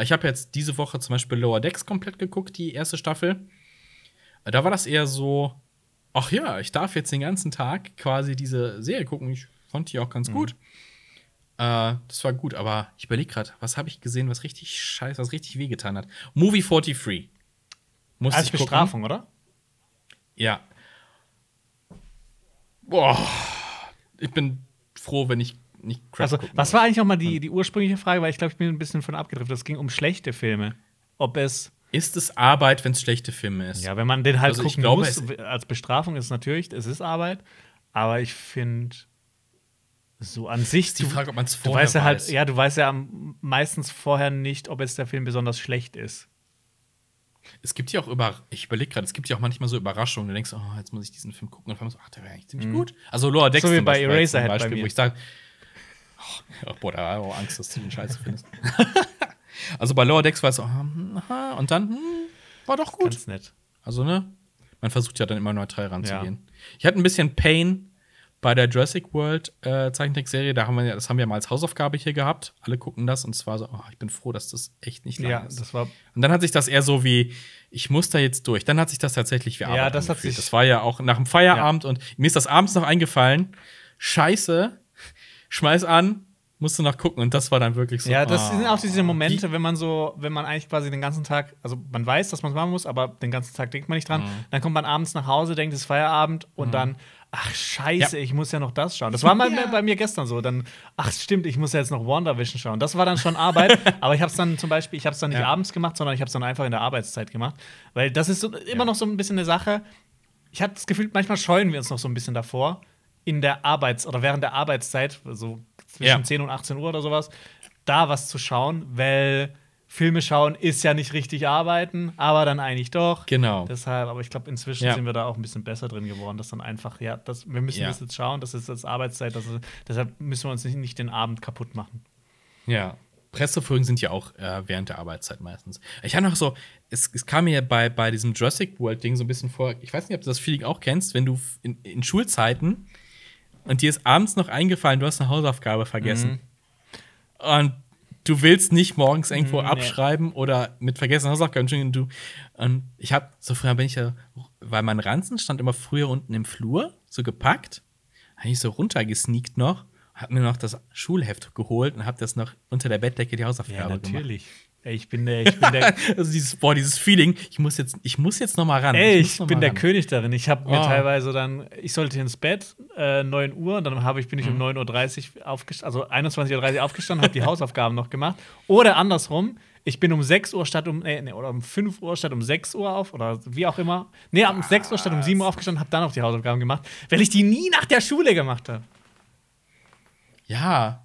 Ich habe jetzt diese Woche zum Beispiel Lower Decks komplett geguckt, die erste Staffel. Da war das eher so, ach ja, ich darf jetzt den ganzen Tag quasi diese Serie gucken. Ich fand die auch ganz gut. Äh, das war gut, aber ich überlege gerade, was habe ich gesehen, was richtig scheiße, was richtig wehgetan hat. Movie 43. Musste Als ich gucken. Bestrafung, oder? Ja. Boah. Ich bin froh, wenn ich nicht Crap Also, gucken was muss. war eigentlich noch mal die, die ursprüngliche Frage? Weil ich glaube, ich bin ein bisschen von abgedriftet. Es ging um schlechte Filme. Ob es, Ist es Arbeit, wenn es schlechte Filme ist? ja, wenn man den halt Also gucken glaube, muss, als Bestrafung ist es natürlich, es ist Arbeit. Aber ich finde, so an sich, die Frage, ob man es du vorher weißt ja halt, weiß. ja, du weißt ja am- meistens vorher nicht, ob jetzt der Film besonders schlecht ist. Es gibt ja auch über, ich überlege gerade, es gibt ja auch manchmal so Überraschungen. Du denkst, oh, jetzt muss ich diesen Film gucken und dann so, ach, der wäre eigentlich ziemlich gut. Also Lower Decks Mhm. So wie bei Beispiel, Eraserhead ein bei Beispiel, mir. wo ich sage, oh, ja, boah, da habe ich auch Angst, dass du den Scheiße findest. also bei Lower Decks war es so, hm, aha, und dann, hm, war doch gut. Ganz nett. Also, ne? Man versucht ja dann immer neutral ranzugehen. Ich hatte ein bisschen Pain bei der Jurassic World äh, Zeichentrickserie. Da haben wir ja, das haben wir mal als Hausaufgabe hier gehabt. Alle gucken das und es war so, oh, ich bin froh, dass das echt nicht lang Ja, ist. das war Und dann hat sich das eher so wie, ich muss da jetzt durch. Dann hat sich das tatsächlich wie Arbeit Ja, das hat sich- Das war ja auch nach dem Feierabend und mir ist das abends noch eingefallen. Scheiße, schmeiß an, musst du noch gucken. Und das war dann wirklich so. Ja, das ah, sind auch diese Momente, die- wenn man so, wenn man eigentlich quasi den ganzen Tag, also man weiß, dass man es machen muss, aber den ganzen Tag denkt man nicht Mhm. dran. Dann kommt man abends nach Hause, denkt, es ist Feierabend und dann, ach scheiße, Ja. ich muss ja noch das schauen. Das war mal Ja. bei mir gestern so. Dann, ach stimmt, ich muss ja jetzt noch WandaVision schauen. Das war dann schon Arbeit, aber ich habe es dann zum Beispiel, ich habe es dann nicht Ja. abends gemacht, sondern ich habe es dann einfach in der Arbeitszeit gemacht. Weil das ist so, immer noch so ein bisschen eine Sache. Ich habe das Gefühl, manchmal scheuen wir uns noch so ein bisschen davor, in der Arbeits- oder während der Arbeitszeit, so zwischen Ja. 10 und 18 Uhr oder sowas, da was zu schauen, weil Filme schauen ist ja nicht richtig arbeiten, aber dann eigentlich doch. Genau. Deshalb, aber ich glaube, inzwischen Ja. sind wir da auch ein bisschen besser drin geworden, dass dann einfach, ja, das, wir müssen Ja. das jetzt schauen, das ist jetzt Arbeitszeit, das ist, deshalb müssen wir uns nicht, nicht den Abend kaputt machen. Ja. Pressefolgen sind ja auch äh, während der Arbeitszeit meistens. Ich habe noch so, es, es kam mir bei, bei diesem Jurassic World-Ding so ein bisschen vor, ich weiß nicht, ob du das Feeling auch kennst, wenn du in, in Schulzeiten und dir ist abends noch eingefallen, du hast eine Hausaufgabe vergessen. Und du willst nicht morgens irgendwo Mhm, nee. abschreiben oder mit vergessenen Hausaufgaben. Du, und ich habe, so früher bin ich ja, weil mein Ranzen stand immer früher unten im Flur, so gepackt, habe ich so runtergesneakt noch, habe mir noch das Schulheft geholt und habe das noch unter der Bettdecke die Hausaufgabe gemacht. Ey, ich bin der, ich bin der, also dieses, boah, dieses Feeling, ich muss jetzt, ich muss jetzt noch mal ran. Ey, ich noch bin der ran. König darin. Ich habe mir Oh. teilweise dann, ich sollte ins Bett, äh, 9 Uhr, und dann habe ich, bin ich um Mhm. 9.30 Uhr aufgestanden, also 21.30 Uhr aufgestanden, habe die Hausaufgaben noch gemacht. Oder andersrum, ich bin um 6 Uhr statt um, nee, nee, oder um 5 Uhr statt um 6 Uhr auf, oder wie auch immer. Nee, um 6 Uhr statt um 7 Uhr aufgestanden, habe dann noch die Hausaufgaben gemacht, weil ich die nie nach der Schule gemacht habe. Ja,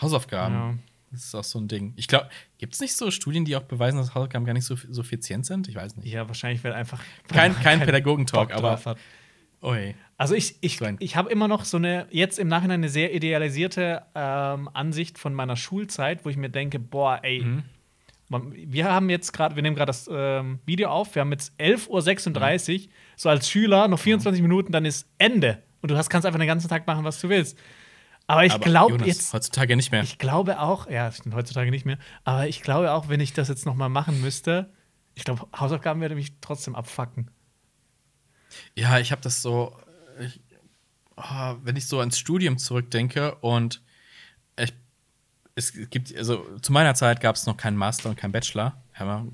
Hausaufgaben. Ja. Das ist auch so ein Ding. Ich glaube, gibt es nicht so Studien, die auch beweisen, dass Hausaufgaben gar nicht so, so effizient sind? Ich weiß nicht. Ja, wahrscheinlich, weil einfach. Kein, kein Bock Pädagogentalk, aber. hat. Ui. Also ich, ich, So ich habe immer noch so eine, jetzt im Nachhinein eine sehr idealisierte ähm, Ansicht von meiner Schulzeit, wo ich mir denke, boah, ey, Mhm. wir haben jetzt gerade, wir nehmen gerade das ähm, Video auf, wir haben jetzt 11.36 Uhr, so als Schüler noch 24 Minuten, dann ist Ende. Und du hast, kannst einfach den ganzen Tag machen, was du willst. Aber ich glaube jetzt, Heutzutage nicht mehr. ich glaube auch, ja, heutzutage nicht mehr, aber ich glaube auch, wenn ich das jetzt noch mal machen müsste, ich glaube, Hausaufgaben würde mich trotzdem abfacken. Ja, ich habe das so, ich, oh, wenn ich so ans Studium zurückdenke und ich, es gibt, also zu meiner Zeit gab es noch keinen Master und keinen Bachelor, ja,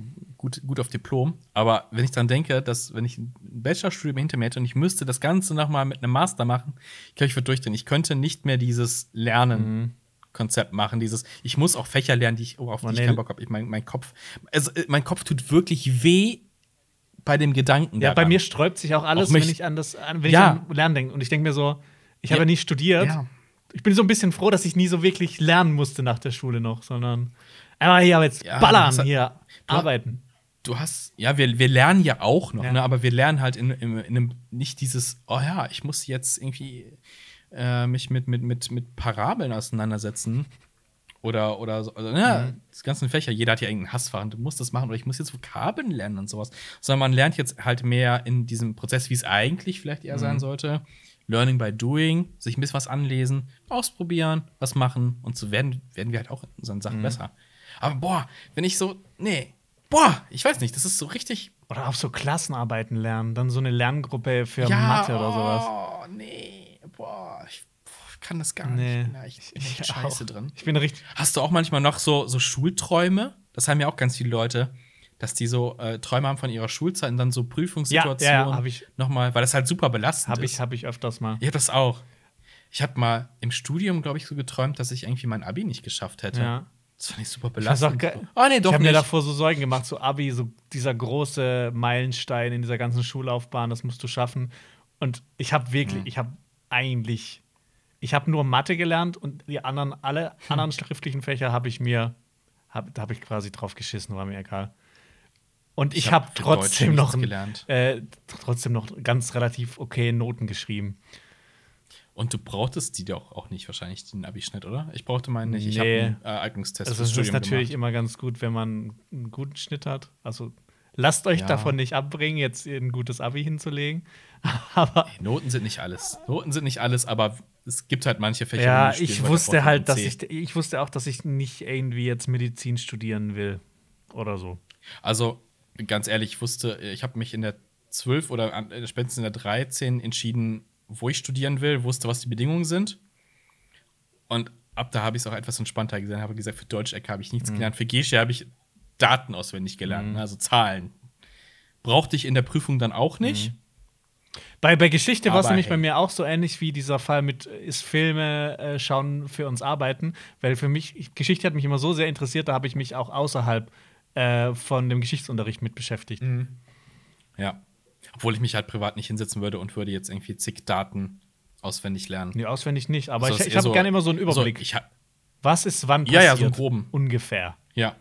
gut, gut auf Diplom, aber wenn ich dann denke, dass wenn ich ein Bachelorstudium hinter mir hätte und ich müsste das Ganze nochmal mit einem Master machen, ich glaube, ich würde durchdrehen. Ich könnte nicht mehr dieses Lernen. Konzept machen, dieses, ich muss auch Fächer lernen, die ich, oh, auf die Oh, ich keinen Bock habe. Ich mein, mein Kopf, also äh, mein Kopf tut wirklich weh bei dem Gedanken. Ja, bei daran. mir sträubt sich auch alles, Auch wenn ich an das, an, wenn Ja. ich an Lernen denke. Und ich denke mir so, ich Ja. habe ja nie studiert. Ja. Ich bin so ein bisschen froh, dass ich nie so wirklich lernen musste nach der Schule noch, sondern aber hier jetzt ballern, hat- hier arbeiten. Du hast, ja, wir, wir lernen ja auch noch, Ja. ne, aber wir lernen halt in, in, in einem, nicht dieses, oh ja, ich muss jetzt irgendwie äh, mich mit, mit, mit, mit Parabeln auseinandersetzen. Oder, oder so, also, ja, Mhm. das ganzen Fächer, jeder hat ja irgendeinen Hassfach und du musst das machen oder ich muss jetzt Vokabeln lernen und sowas. Sondern man lernt jetzt halt mehr in diesem Prozess, wie es eigentlich vielleicht eher Mhm. sein sollte. Learning by doing, sich ein bisschen was anlesen, ausprobieren, was machen und so werden, werden wir halt auch in unseren Mhm. Sachen besser. Aber boah, wenn ich so, nee, boah, ich weiß nicht, das ist so richtig Oder auch so Klassenarbeiten lernen, dann so eine Lerngruppe für Mathe oder sowas. Oh, nee, boah, ich ich kann das gar Nee. nicht. Na, ich bin echt Ich scheiße auch. drin. Ich bin richtig. Hast du auch manchmal noch so, so Schulträume? Das haben ja auch ganz viele Leute, dass die so äh, Träume haben von ihrer Schulzeit und dann so Prüfungssituationen Ja, ja, hab ich. nochmal, weil das halt super belastend ist. ich, hab ich öfters mal. Ich hab das auch. Ich habe mal im Studium, glaube ich, so geträumt, dass ich irgendwie mein Abi nicht geschafft hätte. Ja. Das fand ich super Ich belastend. ge- oh, nee, ich doch habe mir davor so Sorgen gemacht, so Abi, so dieser große Meilenstein in dieser ganzen Schullaufbahn, das musst du schaffen. Und ich habe wirklich, Mhm. ich habe eigentlich, ich habe nur Mathe gelernt und die anderen, alle anderen schriftlichen Fächer habe ich mir, hab, da habe ich quasi drauf geschissen, war mir egal. Und ich, Ich habe hab trotzdem noch, äh, trotzdem noch ganz relativ okay Noten geschrieben. Und du brauchtest die doch auch nicht wahrscheinlich, den Abi-Schnitt, oder? Ich brauchte meinen nicht. Ich Nee. habe einen äh, Eignungstest Also es ist natürlich gemacht. immer ganz gut, wenn man einen guten Schnitt hat. Also lasst euch Ja. davon nicht abbringen, jetzt ein gutes Abi hinzulegen. Aber Noten sind nicht alles. Noten sind nicht alles, aber es gibt halt manche Fächer. ja, ich wusste halt, dass ich ich wusste auch, dass ich nicht irgendwie jetzt Medizin studieren will oder so. Also, ganz ehrlich, ich wusste, ich habe mich in der 12 oder an- äh, spätestens in der 13 entschieden, wo ich studieren will, wusste, was die Bedingungen sind. Und ab da habe ich es auch etwas entspannter gesehen. Habe gesagt, für Deutsch-Ecke habe ich Mhm. nichts gelernt. Für Gesche habe ich Daten auswendig gelernt, ne, also Zahlen. Brauchte ich in der Prüfung dann auch nicht. Mhm. Bei, bei Geschichte war es nämlich bei hey. mir auch so ähnlich wie dieser Fall mit äh, ist Filme äh, schauen für uns arbeiten, weil für mich ich, Geschichte hat mich immer so sehr interessiert, da habe ich mich auch außerhalb äh, von dem Geschichtsunterricht mit beschäftigt. Mhm. Ja. Obwohl ich mich halt privat nicht hinsetzen würde und würde jetzt irgendwie zig Daten auswendig lernen. Nee, auswendig nicht, aber Also ich, ich habe so- gerne immer so einen Also, Überblick. hab, Was ist wann Ja, passiert? ja, so einen groben. Ungefähr. Ja.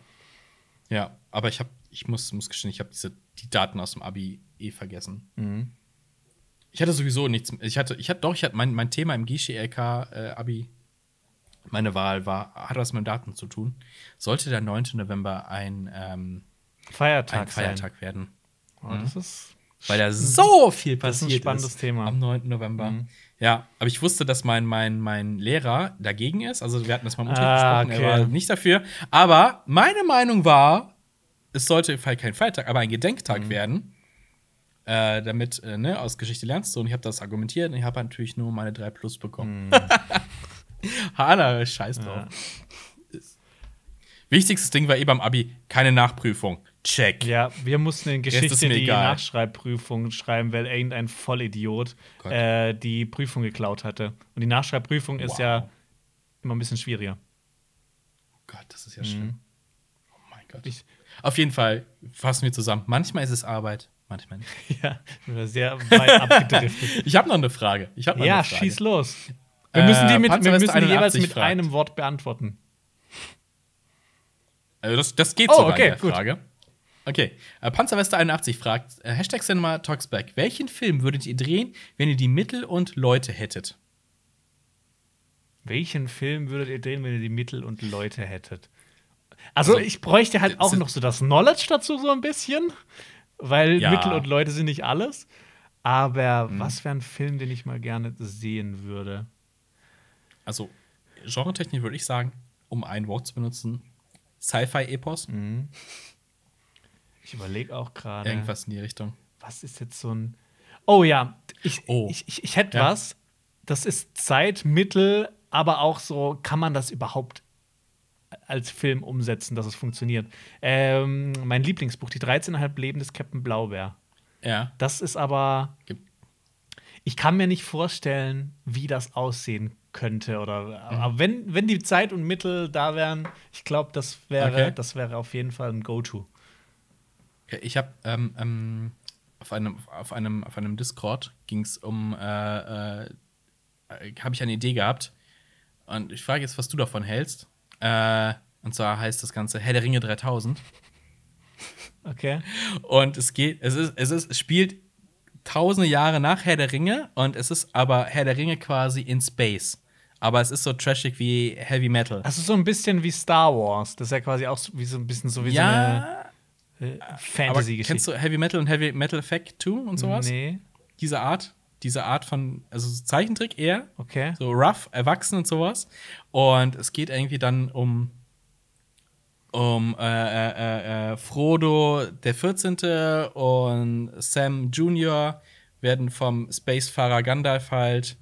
Ja, aber ich habe, ich muss, muss gestehen, ich habe diese die Daten aus dem Abi eh vergessen. Mhm. Ich hatte sowieso nichts. Ich hatte, ich hatte doch, ich hatte mein, mein Thema im Gische LK äh, Abi, meine Wahl war, hat was mit Daten zu tun. Sollte der 9. November ein, ähm, Feiertag, ein Feiertag werden. Oh, das ist Weil da so viel Das ist ein passiert spannendes Thema. am 9. November. Mhm. Ja, aber ich wusste, dass mein, mein, mein Lehrer dagegen ist. Also wir hatten das mal im Unterricht Ah, gesprochen, okay. er war nicht dafür. Aber meine Meinung war, es sollte vielleicht kein Feiertag, aber ein Gedenktag Mhm. werden. Äh, damit, äh, ne, aus Geschichte lernst du. Und ich habe das argumentiert und ich habe natürlich nur meine 3 Plus bekommen. Hanna, scheiß drauf. Ja. Wichtigstes Ding war eh beim Abi, keine Nachprüfung. Check. Ja, wir mussten in ist Geschichte die egal. Nachschreibprüfung schreiben, weil irgendein Vollidiot äh, die Prüfung geklaut hatte. Und die Nachschreibprüfung ist Wow. ja immer ein bisschen schwieriger. Oh Gott, das ist ja schlimm. Oh mein Gott. Mhm. Ich- Auf jeden Fall fassen wir zusammen. Manchmal ist es Arbeit, manchmal nicht. ja, wir sind sehr weit abgedriftet. Ich habe noch eine Frage. Ich hab noch ja, eine Frage. schieß los. Wir Äh, müssen die, mit, wir Panzerweste müssen die jeweils 81 mit fragt. einem Wort beantworten. Also das, das geht Oh, sogar okay, in der gut. Okay. Äh, Panzerwester81 fragt: äh, Hashtag Cinema Talks Back. Welchen Film würdet ihr drehen, wenn ihr die Mittel und Leute hättet? Welchen Film würdet ihr drehen, wenn ihr die Mittel und Leute hättet? Also, Also, ich bräuchte halt auch das- noch so das Knowledge dazu, so ein bisschen. Weil Ja. Mittel und Leute sind nicht alles. Aber Mhm. was wäre ein Film, den ich mal gerne sehen würde? Also, genretechnisch würde ich sagen, um ein Wort zu benutzen: Sci-Fi-Epos. Mhm. Ich überlege auch gerade. Irgendwas in die Richtung. Was ist jetzt so ein. Oh ja, ich, Oh. ich, ich, ich hätte Ja. was. Das ist Zeit, Mittel, aber auch so, kann man das überhaupt als Film umsetzen, dass es funktioniert? Ähm, mein Lieblingsbuch, Die 13,5 Leben des Captain Blaubeer. Ja. Das ist aber. Ich kann mir nicht vorstellen, wie das aussehen könnte. Oder, Aber wenn, wenn die Zeit und Mittel da wären, ich glaube, das wäre, Okay. das wäre auf jeden Fall ein Go-To. Ich habe ähm, ähm, auf einem auf einem auf einem Discord ging es um äh, äh, habe ich eine Idee gehabt und ich frage jetzt, was du davon hältst. Äh, und zwar heißt das Ganze Herr der Ringe 3000 Okay. und es geht es ist es ist es spielt tausende Jahre nach Herr der Ringe und es ist aber Herr der Ringe quasi in Space. Aber es ist so trashig wie Heavy Metal. Ist so ein bisschen wie Star Wars. Das ist ja quasi auch so, wie so ein bisschen so wie so eine ja, äh, Fantasy-Geschichte. kennst du Heavy Metal und Heavy Metal Effect 2 und sowas? Nee, Diese Art, diese Art von, also so Zeichentrick eher, okay. so rough, erwachsen und sowas. Und es geht irgendwie dann um um äh, äh, äh, äh, Frodo der 14. und Sam Jr. werden vom Spacefahrer Gandalf halt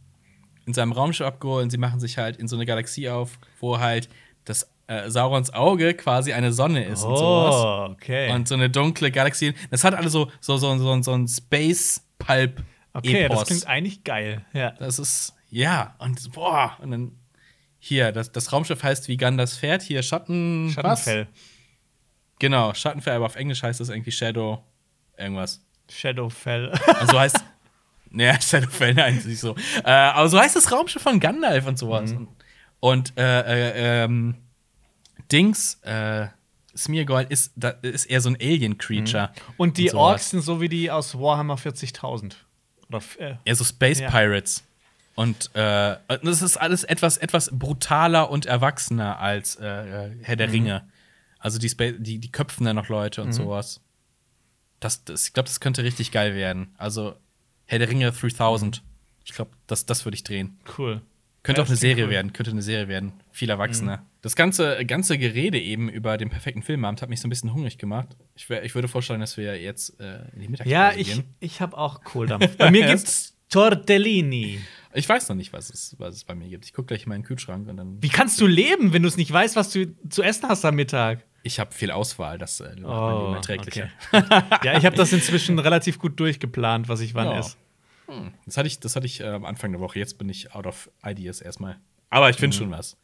in seinem Raumschiff abgeholt und sie machen sich halt in so eine Galaxie auf, wo halt das äh, Saurons Auge quasi eine Sonne ist und sowas. Oh, okay. Und so eine dunkle Galaxie. Das hat alles so, so, so, so, so ein Space-Pulp. okay, das Epos. klingt eigentlich geil. Ja. Das ist, ja, und boah, und dann hier, das, das Raumschiff heißt wie Gandalfs Pferd, hier Schatten. Schattenfell. Was? Genau, Schattenfell, aber auf Englisch heißt das irgendwie Shadow irgendwas. Shadowfell. Also heißt. naja, Shadowfell, nein, ist nicht so. Äh, aber so heißt das Raumschiff von Gandalf und sowas. Mhm. Und äh, äh, ähm, Dings, äh, Smeargold ist, da, ist eher so ein Alien-Creature. Und die und. Orks sind so wie die aus Warhammer 40.000. Oder äh, Eher so Space Ja. Pirates. Und äh, das ist alles etwas, etwas brutaler und erwachsener als äh, äh, Herr Mhm. der Ringe. Also die, Spa die, die köpfen da noch Leute und sowas. Das, das, ich glaube, das könnte richtig geil werden. Also Herr der Ringe 3000. Ich glaube, das, das würde ich drehen. cool. Könnte Ja, auch eine Serie cool. Mhm. werden, könnte eine Serie werden. Viel erwachsener. Das ganze, ganze Gerede eben über den perfekten Filmabend hat mich so ein bisschen hungrig gemacht. Ich, wär, ich würde vorstellen, dass wir jetzt äh, in die Mittagspause Ja, ich, gehen. ich habe auch Kohldampf. Bei mir gibt's Tortellini. Ich weiß noch nicht, was es, was es bei mir gibt. Ich gucke gleich in meinen Kühlschrank und dann. Wie kannst du leben, wenn du es nicht weißt, was du zu essen hast am Mittag? Ich habe viel Auswahl, das äh, macht Oh, Leben erträglicher. Ja, ich habe das inzwischen relativ gut durchgeplant, was ich wann Ja. esse. Das hatte ich, das hatte ich äh, am Anfang der Woche. Jetzt bin ich out of ideas erstmal. Aber ich Mhm. finde schon was.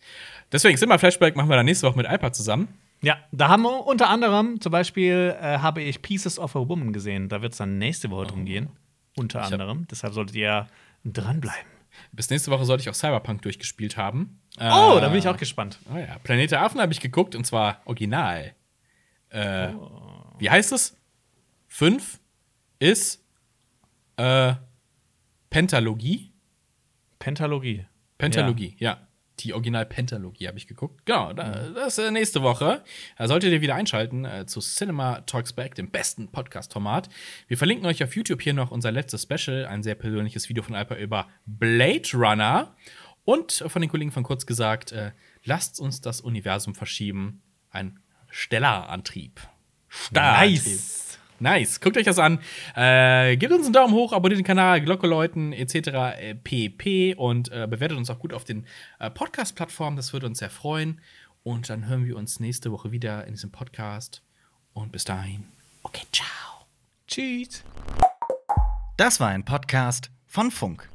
Deswegen sind wir Flashback, machen wir dann nächste Woche mit Alpa zusammen. Ja, da haben wir unter anderem, zum Beispiel, äh, habe ich Pieces of a Woman gesehen. Da wird es dann nächste Woche drum gehen. Unter hab- anderem. Deshalb solltet ihr dranbleiben. Bis nächste Woche sollte ich auch Cyberpunk durchgespielt haben. Oh, Äh, da bin ich auch gespannt. Oh ja, Planet der Affen habe ich geguckt und zwar original. Äh, Oh. Wie heißt es? Fünf ist äh, Pentalogie. Pentalogie. Pentalogie, ja. Die Original-Pentalogie habe ich geguckt. Genau, da, das äh, nächste Woche. Da solltet ihr wieder einschalten äh, zu Cinema Talks Back, dem besten Podcast-Format. Wir verlinken euch auf YouTube hier noch unser letztes Special, ein sehr persönliches Video von Alpa über Blade Runner. Und von den Kollegen von Kurz gesagt, äh, lasst uns das Universum verschieben. Ein Stellarantrieb. Starantrieb. Nice. Nice, guckt euch das an. Äh, gebt uns einen Daumen hoch, abonniert den Kanal, Glocke läuten etc. Äh, pp. Und äh, bewertet uns auch gut auf den äh, Podcast-Plattformen. Das würde uns sehr freuen. Und dann hören wir uns nächste Woche wieder in diesem Podcast. Und bis dahin, okay, ciao. Tschüss. Das war ein Podcast von Funk.